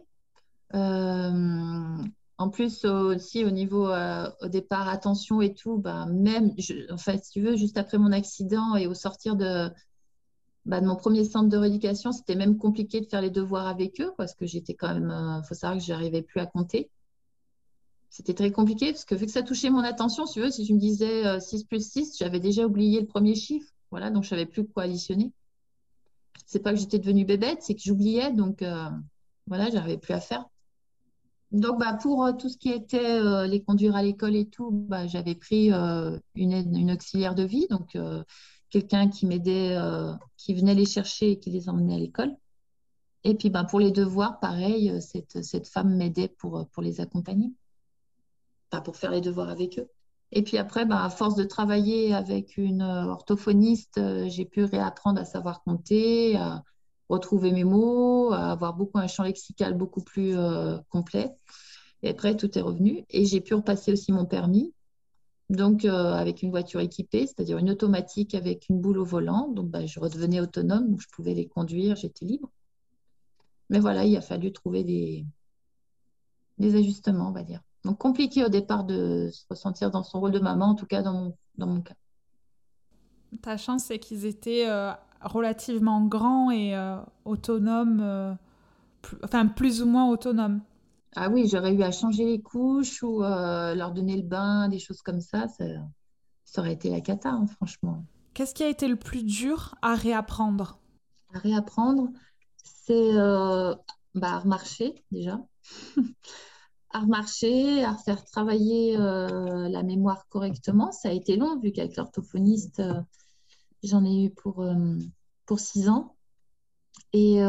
Euh, en plus, aussi au niveau au départ, attention et tout, ben, même, en fait, si tu veux, juste après mon accident et au sortir de, bah, de mon premier centre de rééducation, c'était même compliqué de faire les devoirs avec eux parce que j'étais quand même, euh, faut savoir que je n'arrivais plus à compter. C'était très compliqué parce que vu que ça touchait mon attention, si tu veux, si je me disais 6 euh, plus 6, j'avais déjà oublié le premier chiffre. Voilà, donc je savais plus quoi additionner. C'est pas que j'étais devenue bébête, c'est que j'oubliais, donc euh, voilà, j'arrivais plus à faire. Donc, bah, pour tout ce qui était les conduire à l'école et tout, bah, j'avais pris une, une, auxiliaire de vie, donc quelqu'un qui m'aidait, euh, qui venait les chercher et qui les emmenait à l'école. Et puis ben, pour les devoirs, pareil, euh, cette, femme m'aidait pour, euh, les accompagner, pas pour faire les devoirs avec eux. Et puis après, ben, à force de travailler avec une orthophoniste, j'ai pu réapprendre à savoir compter, retrouver mes mots, avoir beaucoup un champ lexical beaucoup plus complet. Et après, tout est revenu. Et j'ai pu repasser aussi mon permis donc euh, avec une voiture équipée, c'est-à-dire une automatique avec une boule au volant. Donc bah, je redevenais autonome, donc je pouvais les conduire, j'étais libre. Mais voilà, il a fallu trouver des, ajustements, on va dire. Donc compliqué au départ de se ressentir dans son rôle de maman, en tout cas dans mon, dans mon cas. Ta chance, c'est qu'ils étaient euh, relativement grands et euh, autonomes, enfin plus ou moins autonomes. Ah oui, j'aurais eu à changer les couches ou euh, leur donner le bain, des choses comme ça. Ça, aurait été la cata, hein, franchement. Qu'est-ce qui a été le plus dur à réapprendre? À réapprendre, c'est euh, bah, à remarcher déjà. à remarcher, à faire travailler euh, la mémoire correctement. Ça a été long, vu qu'avec l'orthophoniste, j'en ai eu pour, pour six ans. Et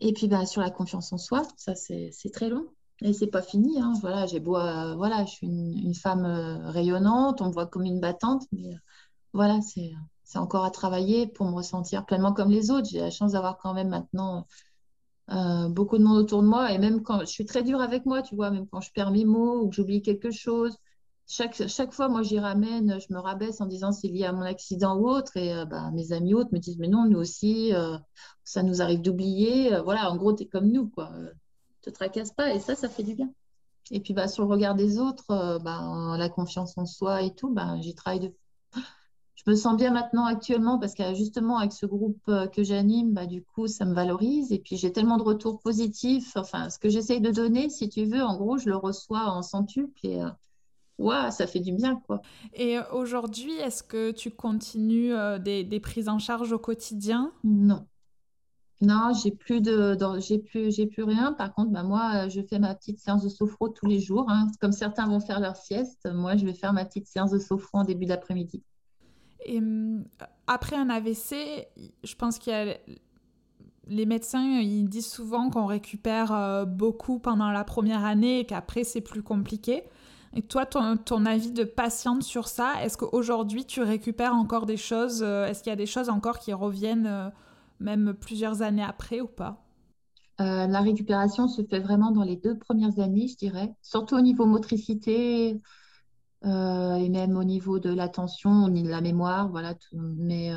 Et puis bah, sur la confiance en soi, ça c'est très long. Et c'est pas fini. Hein. Voilà, j'ai beau, euh, voilà, je suis une, femme euh, rayonnante, on me voit comme une battante, mais voilà, c'est encore à travailler pour me ressentir pleinement comme les autres. J'ai la chance d'avoir quand même maintenant beaucoup de monde autour de moi. Et même quand je suis très dure avec moi, tu vois, même quand je perds mes mots ou que j'oublie quelque chose, chaque, fois, moi, j'y ramène, je me rabaisse en disant c'est lié à mon accident ou autre. Et euh, bah, mes amis autres me disent mais non, nous aussi, euh, ça nous arrive d'oublier. Euh, voilà, en gros, tu es comme nous, quoi. te tracasse pas. Et ça, ça fait du bien. Et puis, bah, sur le regard des autres, bah, la confiance en soi et tout, bah, j'y travaille de... Je me sens bien maintenant actuellement parce que justement, avec ce groupe que j'anime, bah, du coup, ça me valorise. Et puis, j'ai tellement de retours positifs. Enfin, ce que j'essaye de donner, si tu veux, en gros, je le reçois en centuple. Et Ça fait du bien, quoi. Et aujourd'hui, est-ce que tu continues euh, des, prises en charge au quotidien? Non. Non, j'ai plus de, j'ai plus, j'ai plus rien. Par contre, bah, moi, je fais ma petite séance de sophro tous les jours. Hein. Comme certains vont faire leur sieste, moi, je vais faire ma petite séance de sophro en début d'après-midi. Et hum, après un AVC, je pense qu'il y a les médecins, ils disent souvent qu'on récupère euh, beaucoup pendant la première année et qu'après c'est plus compliqué. Et toi, ton, avis de patiente sur ça, est-ce qu'aujourd'hui tu récupères encore des choses euh, Est-ce qu'il y a des choses encore qui reviennent euh, même plusieurs années après ou pas? Euh, La récupération se fait vraiment dans les deux premières années, je dirais, surtout au niveau motricité et même au niveau de l'attention, de la mémoire, voilà. Mais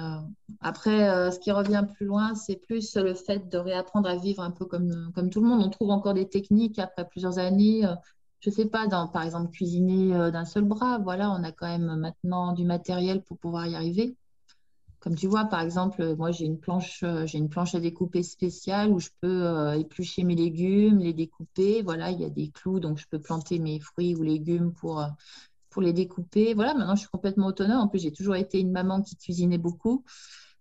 après, ce qui revient plus loin, c'est plus le fait de réapprendre à vivre un peu comme tout le monde. On trouve encore des techniques après plusieurs années je sais pas, par exemple, cuisiner euh, d'un seul bras. Voilà, on a quand même maintenant du matériel pour pouvoir y arriver. Comme tu vois, par exemple, moi, j'ai une planche, euh, une planche à découper spéciale où je peux euh, éplucher mes légumes, les découper. Voilà, il y a des clous, donc je peux planter mes fruits ou légumes pour, pour les découper. Voilà, maintenant, je suis complètement autonome. En plus, j'ai toujours été une maman qui cuisinait beaucoup.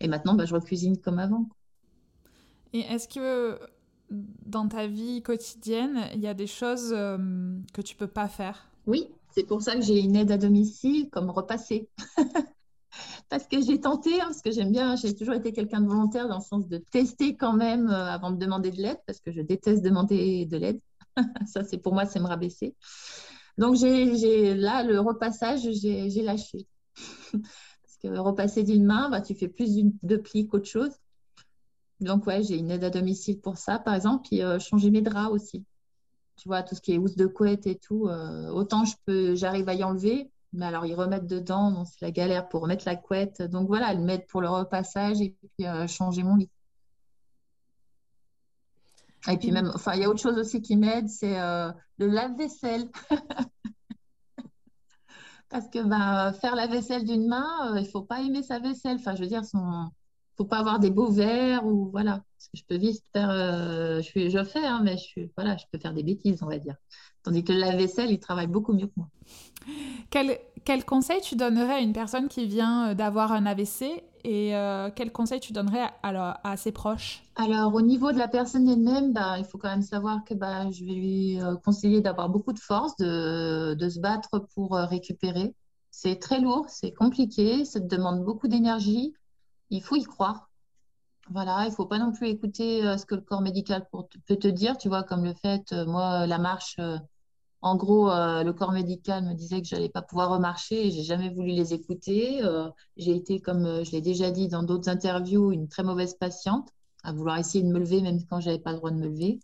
Et maintenant, bah, je recuisine comme avant. Et est-ce que dans ta vie quotidienne, il y a des choses euh, que tu peux pas faire Oui, c'est pour ça que j'ai une aide à domicile, comme repasser. parce que j'ai tenté, hein, parce que j'aime bien, j'ai toujours été quelqu'un de volontaire dans le sens de tester quand même euh, avant de demander de l'aide, parce que je déteste demander de l'aide. ça, c'est pour moi, c'est me rabaisser. Donc, j'ai là, le repassage, j'ai lâché. parce que repasser d'une main, bah, tu fais plus de plis qu'autre chose. Donc, ouais, j'ai une aide à domicile pour ça, par exemple, puis euh, changer mes draps aussi. Tu vois, tout ce qui est housse de couette et tout, euh, autant je peux, j'arrive à y enlever, mais alors ils remettent dedans, c'est la galère pour remettre la couette. Donc voilà, le mettre pour le repassage et puis euh, changer mon lit. Et puis même, enfin, il y a autre chose aussi qui m'aide, c'est le lave-vaisselle. Parce que bah, faire la vaisselle d'une main, il ne faut pas aimer sa vaisselle. Enfin, je veux dire, son, faut pas avoir des beaux verres ou voilà. Parce que je peux vite faire, euh, je, suis, je fais, hein, mais je suis, voilà, je peux faire des bêtises, on va dire. Tandis que la vaisselle, il travaille beaucoup mieux que moi. Quel, quel conseil tu donnerais à une personne qui vient euh, d'avoir un AVC et euh, quel conseil tu donnerais à, à, ses proches? Alors, au niveau de la personne elle-même, bah, il faut quand même savoir que bah, je vais lui conseiller d'avoir beaucoup de force, de, de se battre pour récupérer. C'est très lourd, c'est compliqué, ça te demande beaucoup d'énergie il faut y croire. Voilà, il ne faut pas non plus écouter euh, ce que le corps médical peut te dire, tu vois, comme le fait, euh, moi, la marche, euh, en gros, le corps médical me disait que je n'allais pas pouvoir remarcher et j'ai jamais voulu les écouter. j'ai été, comme je l'ai déjà dit dans d'autres interviews, une très mauvaise patiente, à vouloir essayer de me lever même quand je n'avais pas le droit de me lever.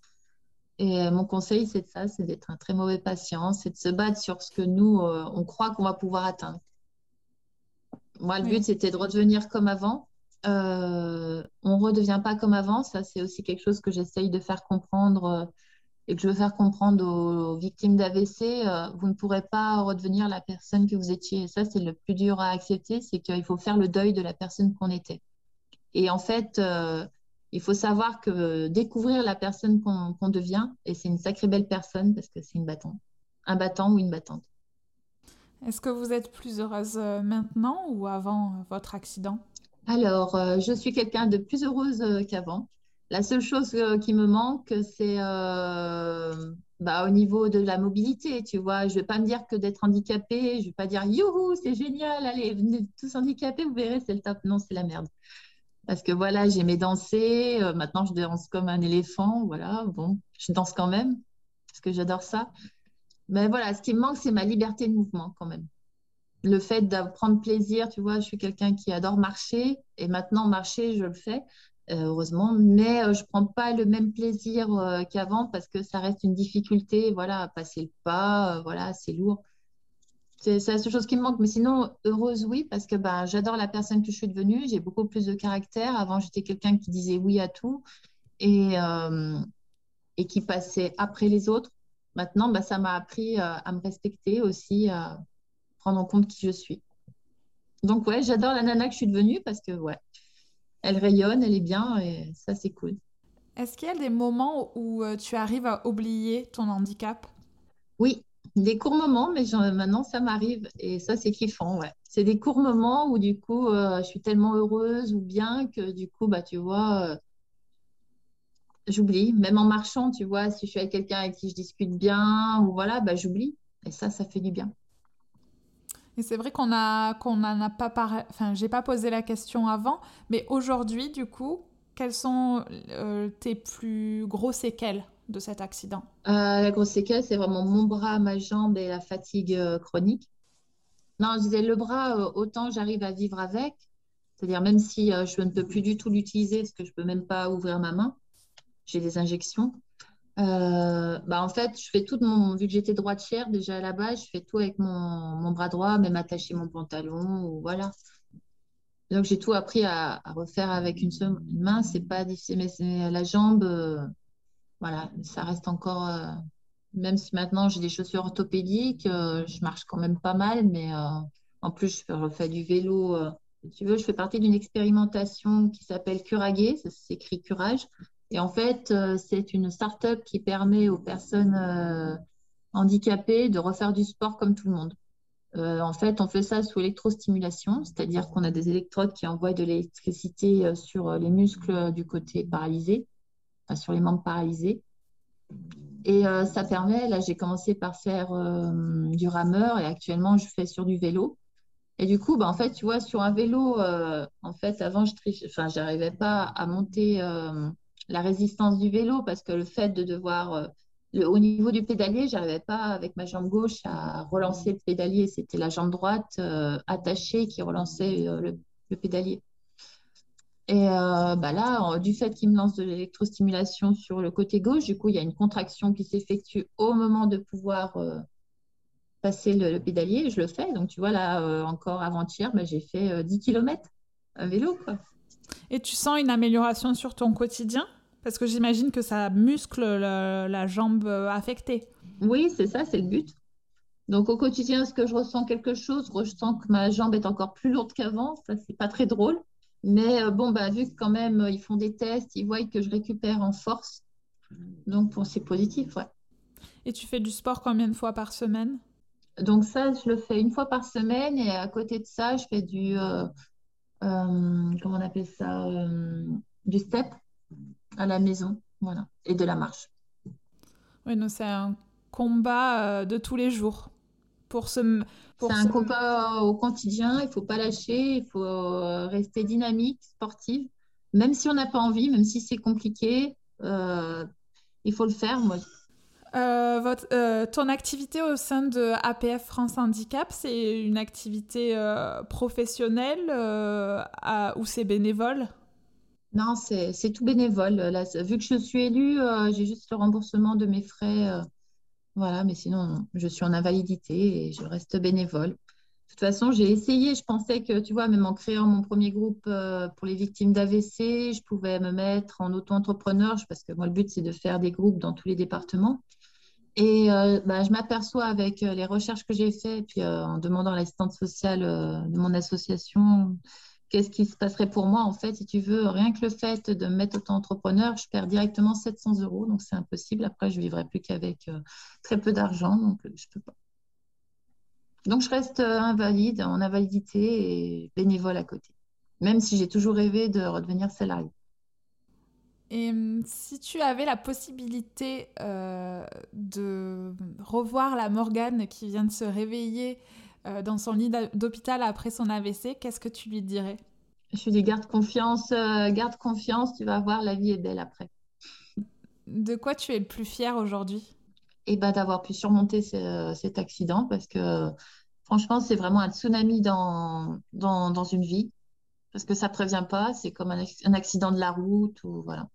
Et mon conseil, c'est ça, c'est d'être un très mauvais patient, c'est de se battre sur ce que nous, on croit qu'on va pouvoir atteindre. Moi, le but, c'était de redevenir comme avant euh, on ne redevient pas comme avant. Ça, c'est aussi quelque chose que j'essaye de faire comprendre euh, et que je veux faire comprendre aux, victimes d'AVC. Euh, vous ne pourrez pas redevenir la personne que vous étiez. ça, c'est le plus dur à accepter, c'est qu'il faut faire le deuil de la personne qu'on était. Et en fait, il faut savoir que découvrir la personne qu'on devient, et c'est une sacrée belle personne parce que c'est une battante, un battant ou une battante. Est-ce que vous êtes plus heureuse maintenant ou avant votre accident? Alors, euh, je suis quelqu'un de plus heureuse euh, qu'avant. La seule chose euh, qui me manque, c'est bah, au niveau de la mobilité. Tu vois, je ne vais pas me dire que d'être handicapée, je ne vais pas dire youhou, c'est génial, allez, venez tous handicapés, vous verrez, c'est le top. Non, c'est la merde. Parce que voilà, j'aimais danser. maintenant, je danse comme un éléphant. Voilà, bon, je danse quand même parce que j'adore ça. Mais voilà, ce qui me manque, c'est ma liberté de mouvement quand même. Le fait de prendre plaisir, tu vois, je suis quelqu'un qui adore marcher et maintenant marcher, je le fais. Euh, heureusement, mais euh, je ne prends pas le même plaisir euh, qu'avant parce que ça reste une difficulté, voilà, passer le pas, voilà, c'est lourd. C'est la seule chose qui me manque, mais sinon, heureuse, oui, parce que ben, j'adore la personne que je suis devenue, j'ai beaucoup plus de caractère. Avant, j'étais quelqu'un qui disait oui à tout et, et qui passait après les autres. Maintenant, ben, ça m'a appris à me respecter aussi, prendre en compte qui je suis. Donc, ouais, j'adore la nana que je suis devenue parce que, ouais, elle rayonne, elle est bien et ça, c'est cool. Est-ce qu'il y a des moments où euh, tu arrives à oublier ton handicap? Oui, des courts moments, mais maintenant, ça m'arrive et ça, c'est kiffant, ouais. C'est des courts moments où, du coup, euh, je suis tellement heureuse ou bien que, du coup, bah, tu vois, euh, j'oublie. Même en marchant, tu vois, si je suis avec quelqu'un avec qui je discute bien ou voilà, bah, j'oublie. Et ça, ça fait du bien. Et c'est vrai qu'on a qu'on n'en a pas parlé. Enfin, j'ai pas posé la question avant, mais aujourd'hui, du coup, quelles sont euh, tes plus gros séquelles de cet accident? Euh, La grosse séquelle, c'est vraiment mon bras, ma jambe et la fatigue euh, chronique. Non, je disais le bras, autant j'arrive à vivre avec, c'est-à-dire même si je ne peux plus du tout l'utiliser parce que je peux même pas ouvrir ma main, j'ai des injections. Euh, bah en fait, je fais tout mon. Vu que j'étais droitière déjà à la base, je fais tout avec mon, mon bras droit, même attacher mon pantalon, ou voilà. Donc j'ai tout appris à, refaire avec une seule main. C'est pas difficile, mais la jambe, euh, voilà, ça reste encore. Euh, même si maintenant j'ai des chaussures orthopédiques, je marche quand même pas mal, mais en plus je refais du vélo. si tu veux, je fais partie d'une expérimentation qui s'appelle Curagé, ça s'écrit curage. Et en fait, euh, c'est une start-up qui permet aux personnes euh, handicapées de refaire du sport comme tout le monde. Euh, en fait, on fait ça sous électrostimulation, c'est-à-dire qu'on a des électrodes qui envoient de l'électricité sur les muscles du côté paralysé, sur les membres paralysés. Et ça permet, là j'ai commencé par faire du rameur et actuellement je fais sur du vélo. Et du coup, bah, en fait, tu vois, sur un vélo, en fait, avant, je j'arrivais pas à monter la résistance du vélo parce que le fait de devoir, euh, au niveau du pédalier, j'arrivais pas avec ma jambe gauche à relancer le pédalier. C'était la jambe droite euh, attachée qui relançait euh, le, pédalier. Et bah là, du fait qu'il me lance de l'électrostimulation sur le côté gauche, du coup, il y a une contraction qui s'effectue au moment de pouvoir passer le, pédalier. Je le fais. Donc, tu vois, là, encore avant-hier, bah, j'ai fait 10 km à vélo. Quoi. Et tu sens une amélioration sur ton quotidien? Parce que j'imagine que ça muscle la, jambe affectée. Oui, c'est ça, c'est le but. Donc au quotidien, est-ce que je ressens quelque chose? Je ressens que ma jambe est encore plus lourde qu'avant. Ça, c'est pas très drôle. Mais euh, bon, bah, vu que quand même, euh, ils font des tests, ils voient que je récupère en force. Donc c'est positif, ouais. Et tu fais du sport combien de fois par semaine? Donc ça, je le fais une fois par semaine. Et à côté de ça, je fais du, euh, comment on appelle ça, euh, du step à la maison, voilà, et de la marche. Oui, donc c'est un combat euh, de tous les jours. Pour ce, c'est un combat au quotidien, il faut pas lâcher, il faut rester dynamique, sportive, même si on n'a pas envie, même si c'est compliqué, il faut le faire. Moi, euh, votre, euh, ton activité au sein de APF France Handicap, c'est une activité euh, professionnelle ou c'est bénévole? Non, c'est tout bénévole. Vu que je suis élue, j'ai juste le remboursement de mes frais. voilà, mais sinon, je suis en invalidité et je reste bénévole. De toute façon, j'ai essayé, je pensais que, tu vois, même en créant mon premier groupe pour les victimes d'AVC, je pouvais me mettre en auto-entrepreneur, parce que moi, le but, c'est de faire des groupes dans tous les départements. Et euh, bah, je m'aperçois avec euh, les recherches que j'ai faites, puis euh, en demandant l'assistante sociale de mon association, qu'est-ce qui se passerait pour moi, en fait, si tu veux, rien que le fait de me mettre auto-entrepreneur, je perds directement 700 euros, donc c'est impossible. Après, je ne vivrai plus qu'avec très peu d'argent, donc je ne peux pas. Donc, je reste invalide, en invalidité et bénévole à côté, même si j'ai toujours rêvé de redevenir salarié. Et hum, si tu avais la possibilité euh, de revoir la Morgane qui vient de se réveiller euh, dans son lit d'hôpital après son AVC, qu'est-ce que tu lui dirais? Je dis garde confiance, garde confiance, tu vas voir, la vie est belle après. De quoi tu es le plus fier aujourd'hui? Eh ben, d'avoir pu surmonter cet accident parce que franchement, c'est vraiment un tsunami dans, dans, dans, une vie parce que ça ne prévient pas, c'est comme un, accident de la route ou voilà.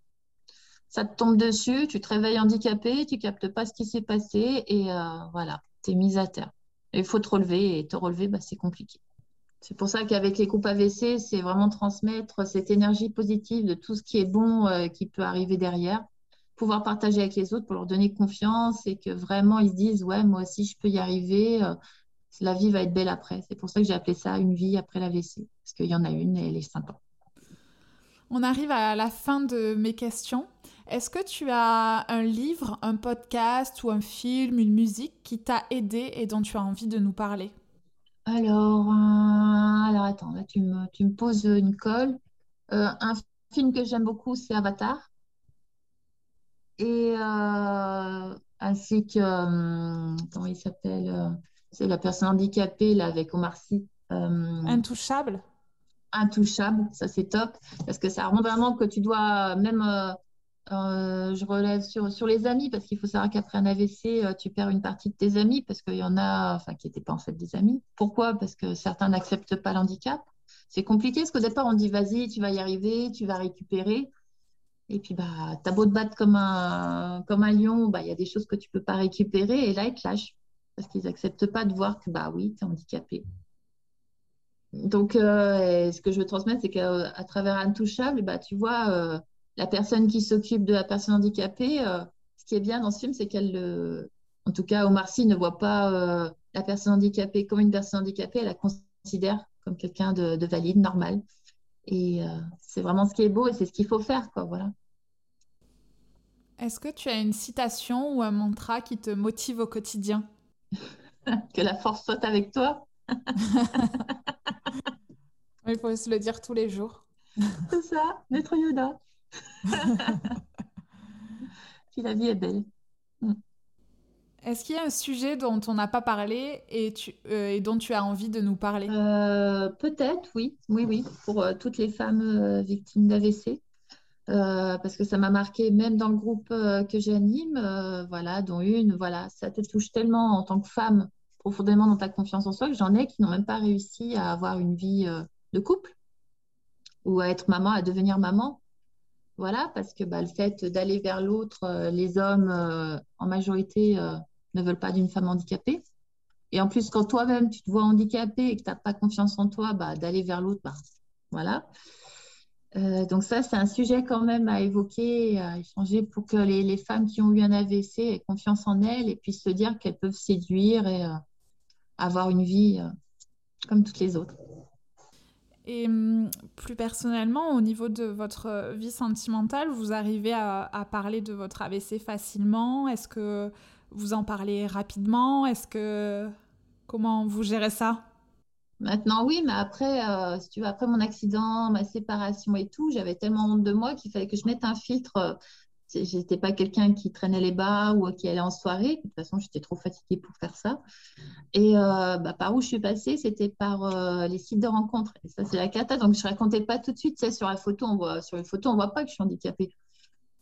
Ça te tombe dessus, tu te réveilles handicapé, tu captes pas ce qui s'est passé et euh, voilà, tu es mise à terre. Il faut te relever et te relever, bah, c'est compliqué. C'est pour ça qu'avec les coupes AVC, c'est vraiment transmettre cette énergie positive de tout ce qui est bon euh, qui peut arriver derrière. Pouvoir partager avec les autres pour leur donner confiance et que vraiment ils se disent ouais moi aussi je peux y arriver euh, la vie va être belle après. C'est pour ça que j'ai appelé ça une vie après l'AVC parce qu'il y en a une et elle est sympa. On arrive à la fin de mes questions est-ce que tu as un livre un podcast ou un film une musique qui t'a aidé et dont tu as envie de nous parler? Alors euh, alors attends là tu me, tu me poses une colle euh, un film que j'aime beaucoup c'est Avatar et euh, ainsi que, comment il s'appelle C'est la personne handicapée là, avec Omar Sy. Intouchable? Intouchable, ça c'est top, parce que ça rend vraiment que tu dois même. Je relève sur, les amis, parce qu'il faut savoir qu'après un AVC, tu perds une partie de tes amis, parce qu'il y en a enfin, qui n'étaient pas en fait des amis. Pourquoi? Parce que certains n'acceptent pas l'handicap. C'est compliqué, parce qu'au départ, on dit vas-y, tu vas y arriver, tu vas récupérer. Et puis, bah, as beau te battre comme un, comme un lion, bah, il y a des choses que tu peux pas récupérer. Et là, ils te lâchent. Parce qu'ils n'acceptent pas de voir que, bah oui, tu es handicapé. Donc, euh, ce que je veux transmettre, c'est qu'à travers Intouchable, bah, tu vois, euh, la personne qui s'occupe de la personne handicapée, euh, ce qui est bien dans ce film, c'est qu'elle, en tout cas, Omar Sy ne voit pas la personne handicapée comme une personne handicapée, elle la considère comme quelqu'un de, de valide, normal. Et euh, c'est vraiment ce qui est beau et c'est ce qu'il faut faire, quoi. Voilà. Est-ce que tu as une citation ou un mantra qui te motive au quotidien? Que la force soit avec toi. Il faut se le dire tous les jours. c'est ça, Maître Yoda. Puis la vie est belle. Mm. Est-ce qu'il y a un sujet dont on n'a pas parlé et, euh, dont tu as envie de nous parler? Euh, Peut-être, oui. Oui, oui, pour euh, toutes les femmes victimes d'AVC. parce que ça m'a marqué même dans le groupe que j'anime, voilà, dont une, voilà, ça te touche tellement en tant que femme profondément dans ta confiance en soi que j'en ai qui n'ont même pas réussi à avoir une vie de couple ou à être maman, à devenir maman. Voilà, parce que bah, le fait d'aller vers l'autre, les hommes en majorité ne veulent pas d'une femme handicapée. Et en plus, quand toi-même, tu te vois handicapé et que tu n'as pas confiance en toi, bah, d'aller vers l'autre, bah, voilà. Euh, donc ça, c'est un sujet quand même à évoquer, à échanger pour que les, femmes qui ont eu un AVC aient confiance en elles et puissent se dire qu'elles peuvent séduire et euh, avoir une vie euh, comme toutes les autres. Et hum, plus personnellement, au niveau de votre vie sentimentale, vous arrivez à, parler de votre AVC facilement? Est-ce que vous en parlez rapidement? Est-ce que comment vous gérez ça? Maintenant, oui, mais après, euh, après mon accident, ma séparation et tout, j'avais tellement honte de moi qu'il fallait que je mette un filtre. J'étais pas quelqu'un qui traînait les bas ou qui allait en soirée. De toute façon, j'étais trop fatiguée pour faire ça. Et euh, bah, par où je suis passée, c'était par euh, les sites de rencontres. Ça, c'est la cata. Donc, je racontais pas tout de suite. Tu sur la photo, on voit, sur les photos, on voit pas que je suis handicapée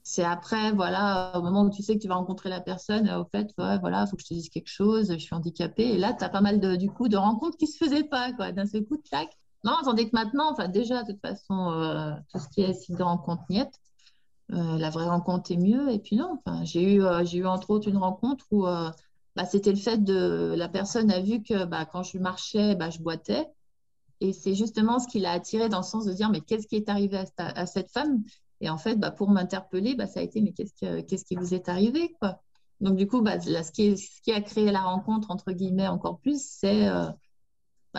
c'est après, voilà, au moment où tu sais que tu vas rencontrer la personne, au fait, voilà, il faut que je te dise quelque chose, je suis handicapée. Et là, tu as pas mal de, du coup, de rencontres qui se faisaient pas, quoi, d'un seul coup, tac. Non, tandis que maintenant, enfin, déjà, de toute façon, euh, tout ce qui est site de rencontre niette, euh, la vraie rencontre est mieux. Et puis non, enfin, j'ai eu, euh, j'ai eu entre autres une rencontre où bah, c'était le fait de la personne a vu que bah, quand je marchais, bah, je boitais. Et c'est justement ce qui l'a attiré dans le sens de dire, mais qu'est-ce qui est arrivé à, cette femme? Et en fait, bah, pour m'interpeller, bah, ça a été mais qu'est-ce, qui vous est arrivé quoi? Donc du coup, là, ce, qui a créé la rencontre, entre guillemets, encore plus, c'est euh,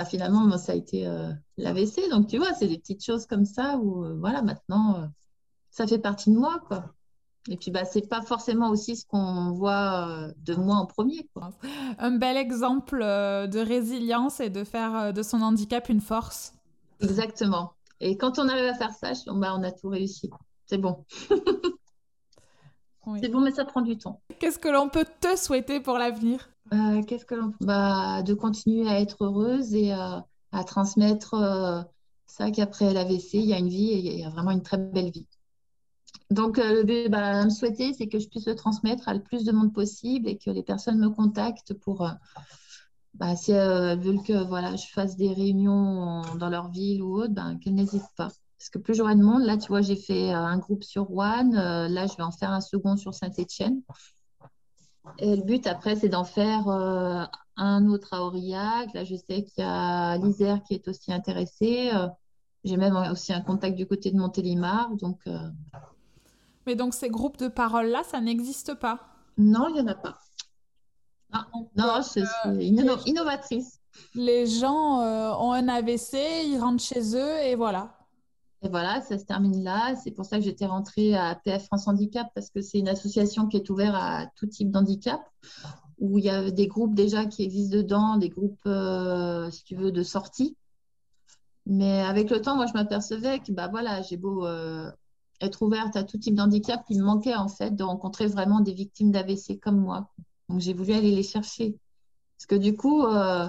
finalement, moi, ça a été euh, l'AVC. Donc tu vois, c'est des petites choses comme ça où, euh, voilà, maintenant, ça fait partie de moi. quoi. Et puis, bah, c'est pas forcément aussi ce qu'on voit de moi en premier. Quoi. Un bel exemple de résilience et de faire de son handicap une force. Exactement. Et quand on arrive à faire ça, bah, on a tout réussi c'est bon. C'est bon, mais ça prend du temps. Qu'est-ce que l'on peut te souhaiter pour l'avenir? Euh, Qu'est-ce que l'on bah, de continuer à être heureuse et euh, à transmettre euh, vrai qu'après l'AVC, il y a une vie et il y a vraiment une très belle vie. Donc, le but, bah, me souhaiter, c'est que je puisse le transmettre à le plus de monde possible et que les personnes me contactent pour, bah, si elles veulent que voilà, je fasse des réunions dans leur ville ou autre, ben, qu'elles n'hésitent pas. Parce que plus j'aurai de monde, là, tu vois, j'ai fait un groupe sur Rouen, là, je vais en faire un second sur Saint-Étienne. Et le but après, c'est d'en faire euh, un autre à Aurillac. Là, je sais qu'il y a l'Isère qui est aussi intéressée. Euh, j'ai même aussi un contact du côté de Montélimar. Donc, euh, Mais donc, ces groupes de parole-là, ça n'existe pas Non, il n'y en a pas. Non, non c'est innovatrice. Les gens ont un AVC, ils rentrent chez eux et voilà. Et voilà, ça se termine là. C'est pour ça que j'étais rentrée à PF France Handicap parce que c'est une association qui est ouverte à tout type d'handicap où il y a des groupes déjà qui existent dedans, des groupes, euh, si tu veux, de sortie. Mais avec le temps, moi, je m'apercevais que bah, voilà, j'ai beau euh, être ouverte à tout type d'handicap, il me manquait en fait de rencontrer vraiment des victimes d'AVC comme moi. Donc, j'ai voulu aller les chercher. Parce que du coup, euh,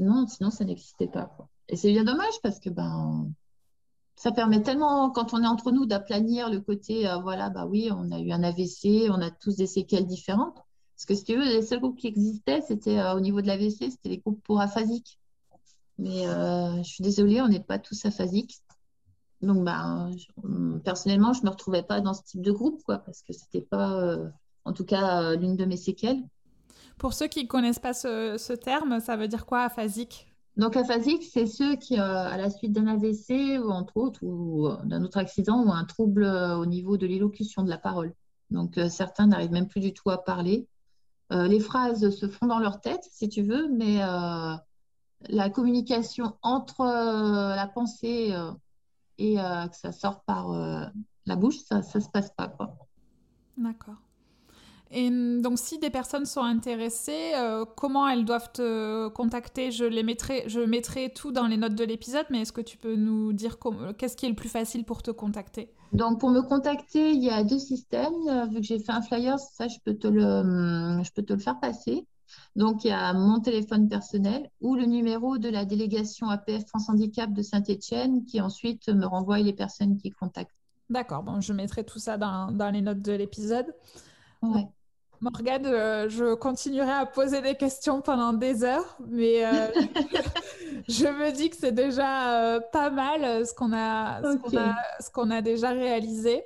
non, sinon, ça n'existait pas. Et c'est bien dommage parce que ben, ça permet tellement, quand on est entre nous, d'aplanir le côté, euh, voilà, bah oui, on a eu un AVC, on a tous des séquelles différentes. Parce que si tu veux, les seuls groupes qui existaient, c'était euh, au niveau de l'AVC, c'était les groupes pour aphasiques. Mais je suis désolée, on n'est pas tous aphasiques. Donc, bah, personnellement, je ne me retrouvais pas dans ce type de groupe, quoi, parce que ce n'était pas, en tout cas, l'une de mes séquelles. Pour ceux qui ne connaissent pas ce, ce, terme, ça veut dire quoi, aphasique? Donc, aphasique, c'est ceux qui, euh, à la suite d'un AVC ou entre autres, ou euh, d'un autre accident, ont un trouble euh, au niveau de l'élocution de la parole. Donc, certains n'arrivent même plus du tout à parler. les phrases se font dans leur tête, si tu veux, mais la communication entre la pensée et que ça sort par la bouche, ça ne se passe pas. D'accord. Et hum, donc, si des personnes sont intéressées, euh, comment elles doivent te contacter? Je, les mettrai, je mettrai tout dans les notes de l'épisode, mais est-ce que tu peux nous dire qu'est-ce qui est le plus facile pour te contacter? Donc, pour me contacter, il y a deux systèmes. Euh, vu que j'ai fait un flyer, ça, je peux te le, hum, je peux te le faire passer. Donc, il y a mon téléphone personnel ou le numéro de la délégation APF France Handicap de Saint-Etienne qui ensuite me renvoie les personnes qui contactent. D'accord, bon, je mettrai tout ça dans, dans les notes de l'épisode. Ouais. Morgane, euh, je continuerai à poser des questions pendant des heures, mais euh, je me dis que c'est déjà euh, pas mal ce qu'on a, ce qu'on a, déjà réalisé.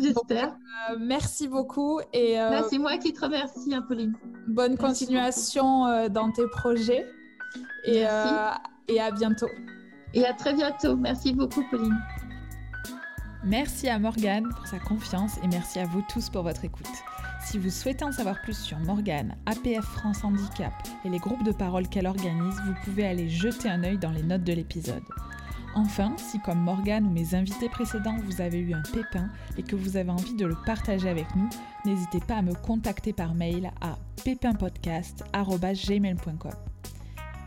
J'espère. merci beaucoup et. c'est moi qui te remercie, hein, Pauline. Bonne continuation dans tes projets et, et à bientôt. Et à très bientôt. Merci beaucoup, Pauline. Merci à Morgane pour sa confiance et merci à vous tous pour votre écoute. Si vous souhaitez en savoir plus sur Morgane, APF France Handicap et les groupes de parole qu'elle organise, vous pouvez aller jeter un œil dans les notes de l'épisode. Enfin, si comme Morgane ou mes invités précédents, vous avez eu un pépin et que vous avez envie de le partager avec nous, n'hésitez pas à me contacter par mail à pépinpodcast.gmail.com.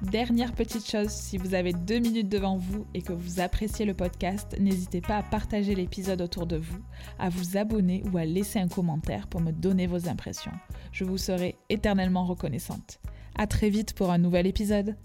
Dernière petite chose, si vous avez deux minutes devant vous et que vous appréciez le podcast, n'hésitez pas à partager l'épisode autour de vous, à vous abonner ou à laisser un commentaire pour me donner vos impressions. Je vous serai éternellement reconnaissante. À très vite pour un nouvel épisode.